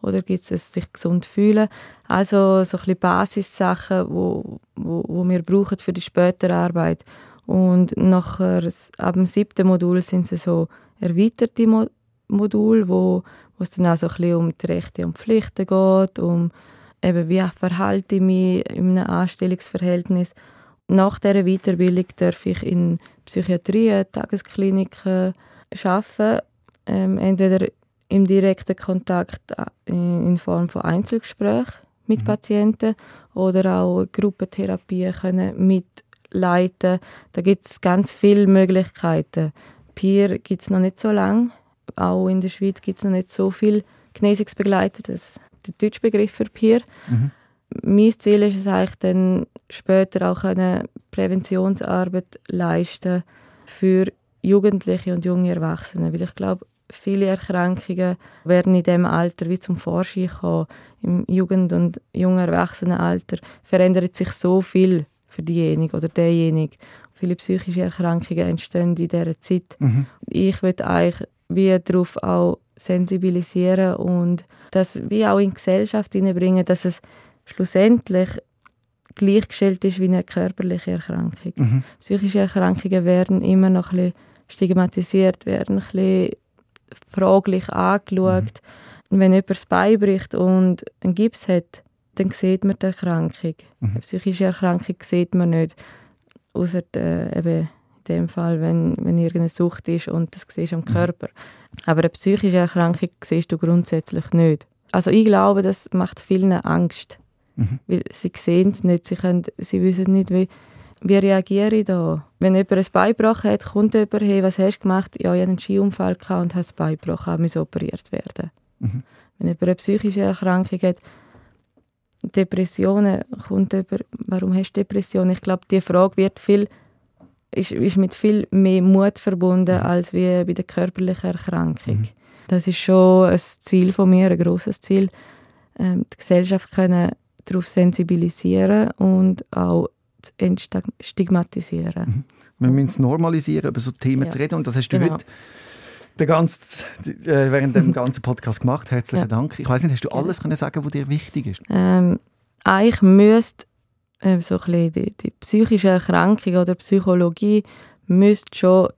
oder gibt es ein sich gesund fühlen? Also so ein bisschen Basissachen, wo, wo, wo wir brauchen für die spätere Arbeit. Und nachher, ab dem siebten Modul sind es so erweiterte Mo Module, wo, wo es dann auch so ein bisschen um die Rechte und Pflichten geht, um eben wie verhalte ich mich in einem Anstellungsverhältnis. Nach dieser Weiterbildung darf ich in Psychiatrien, Tageskliniken arbeiten, ähm, entweder im direkten Kontakt äh, in Form von Einzelgesprächen mit Patienten oder auch Gruppentherapien können mitleiten. Da gibt es ganz viele Möglichkeiten. Peer gibt es noch nicht so lange. Auch in der Schweiz gibt es noch nicht so viele Genesungsbegleiter. Das ist der deutsche Begriff für Peer. Mhm. Mein Ziel ist es eigentlich dann später auch eine Präventionsarbeit leisten für Jugendliche und junge Erwachsene, weil ich glaube, viele Erkrankungen werden in dem Alter wie zum Vorschein kommen. Im Jugend- und jungen Erwachsenenalter verändert sich so viel für diejenige oder derjenige. Viele psychische Erkrankungen entstehen in dieser Zeit. Mhm. Ich würde eigentlich wie darauf auch sensibilisieren und das wie auch in die Gesellschaft hineinbringen, dass es schlussendlich gleichgestellt ist wie eine körperliche Erkrankung. Mhm. Psychische Erkrankungen werden immer noch ein bisschen stigmatisiert, werden ein bisschen fraglich angeschaut. Mhm. Wenn jemand das Bein bricht und einen Gips hat, dann sieht man die Erkrankung. Mhm. Eine psychische Erkrankung sieht man nicht, außer äh, eben in dem Fall, wenn, wenn irgendeine Sucht ist und das siehst am mhm. Körper. Mhm. Aber eine psychische Erkrankung siehst du grundsätzlich nicht. Also ich glaube, das macht vielen Angst, mhm. weil sie sehen es nicht, sie, können, sie wissen nicht, wie, wie reagiere ich da. Wenn jemand ein Bein gebrochen hat, kommt jemand hey, was hast du gemacht? Ja, ich hatte einen Skiunfall und habe das Bein gebrochen, muss operiert werden. Mhm. Wenn jemand eine psychische Erkrankung hat, Depressionen, kommt über, warum hast du Depressionen? Ich glaube, die Frage wird viel, ist, ist mit viel mehr Mut verbunden mhm. als wie bei der körperlichen Erkrankung. Mhm. Das ist schon ein Ziel von mir, ein großes Ziel, ähm, die Gesellschaft können darauf sensibilisieren und auch entstigmatisieren. Mhm. Wir müssen es normalisieren, über so Themen ja. zu reden und das hast du genau. heute den ganzen, äh, während dem ganzen Podcast gemacht. Herzlichen ja. Dank. Ich weiß nicht, hast du alles können sagen, was dir wichtig ist? Ähm, eigentlich müsste äh, so ein die, die psychische Erkrankung oder Psychologie müsste schon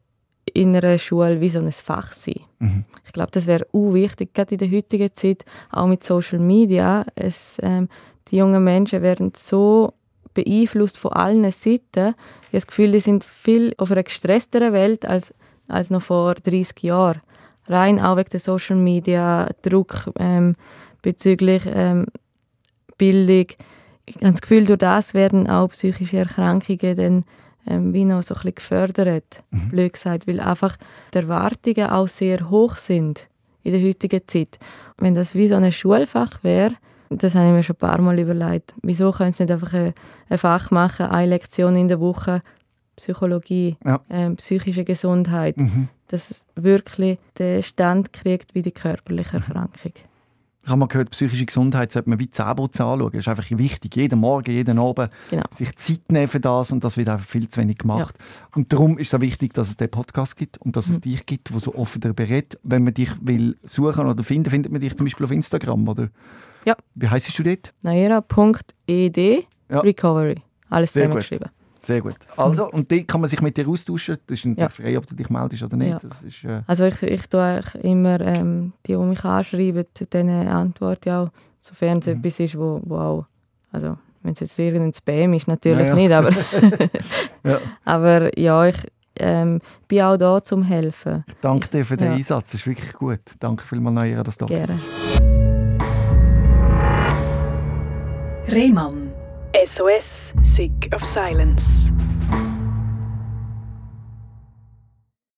in einer Schule wie so ein Fach sein. Mhm. Ich glaube, das wäre auch wichtig, gerade in der heutigen Zeit, auch mit Social Media. Es, ähm, die jungen Menschen werden so beeinflusst von allen Seiten. Ich habe das Gefühl, die sind viel auf einer gestressteren Welt als als noch vor 30 Jahren. Rein auch wegen der Social Media, Druck ähm, bezüglich ähm, Bildung. Ich habe das Gefühl, durch das werden auch psychische Erkrankungen dann ähm, wie noch so ein bisschen gefördert, mhm. blöd gesagt, weil einfach die Erwartungen auch sehr hoch sind in der heutigen Zeit. Wenn das wie so ein Schulfach wäre, das habe ich mir schon ein paar Mal überlegt, wieso können sie nicht einfach ein, ein Fach machen, eine Lektion in der Woche, Psychologie, ja. ähm, psychische Gesundheit, mhm. dass es wirklich den Stand kriegt wie die körperliche Erkrankung. Ich habe mal gehört, psychische Gesundheit sollte man wie Zähneputzen anschauen. Das ist einfach wichtig. Jeden Morgen, jeden Abend genau. sich Zeit nehmen für das und das wird einfach viel zu wenig gemacht. Ja. Und darum ist es auch wichtig, dass es den Podcast gibt und dass es mhm. dich gibt, wo so offen darüber redet. Wenn man dich will suchen oder finden, findet man dich zum Beispiel auf Instagram, oder? Ja. Wie heisst du dort? naira.ed ja. Recovery. Alles zusammengeschrieben. Sehr gut. Also, und dort kann man sich mit dir austauschen. Das ist natürlich ja. frei, ob du dich meldest oder nicht. Ja. Das ist, äh also ich, ich tue immer ähm, die, die mich anschreiben, denen antworte ich auch, sofern es mhm. etwas ist, wo, wo auch, also wenn es jetzt irgendein Spam ist, natürlich ja, nicht, aber, aber ja, ich ähm, bin auch da, um zu helfen. Ich danke dir für den Einsatz, das ist wirklich gut. Danke vielmals, Naira, dass du da bist. Rehmann. SOS Sick of Silence.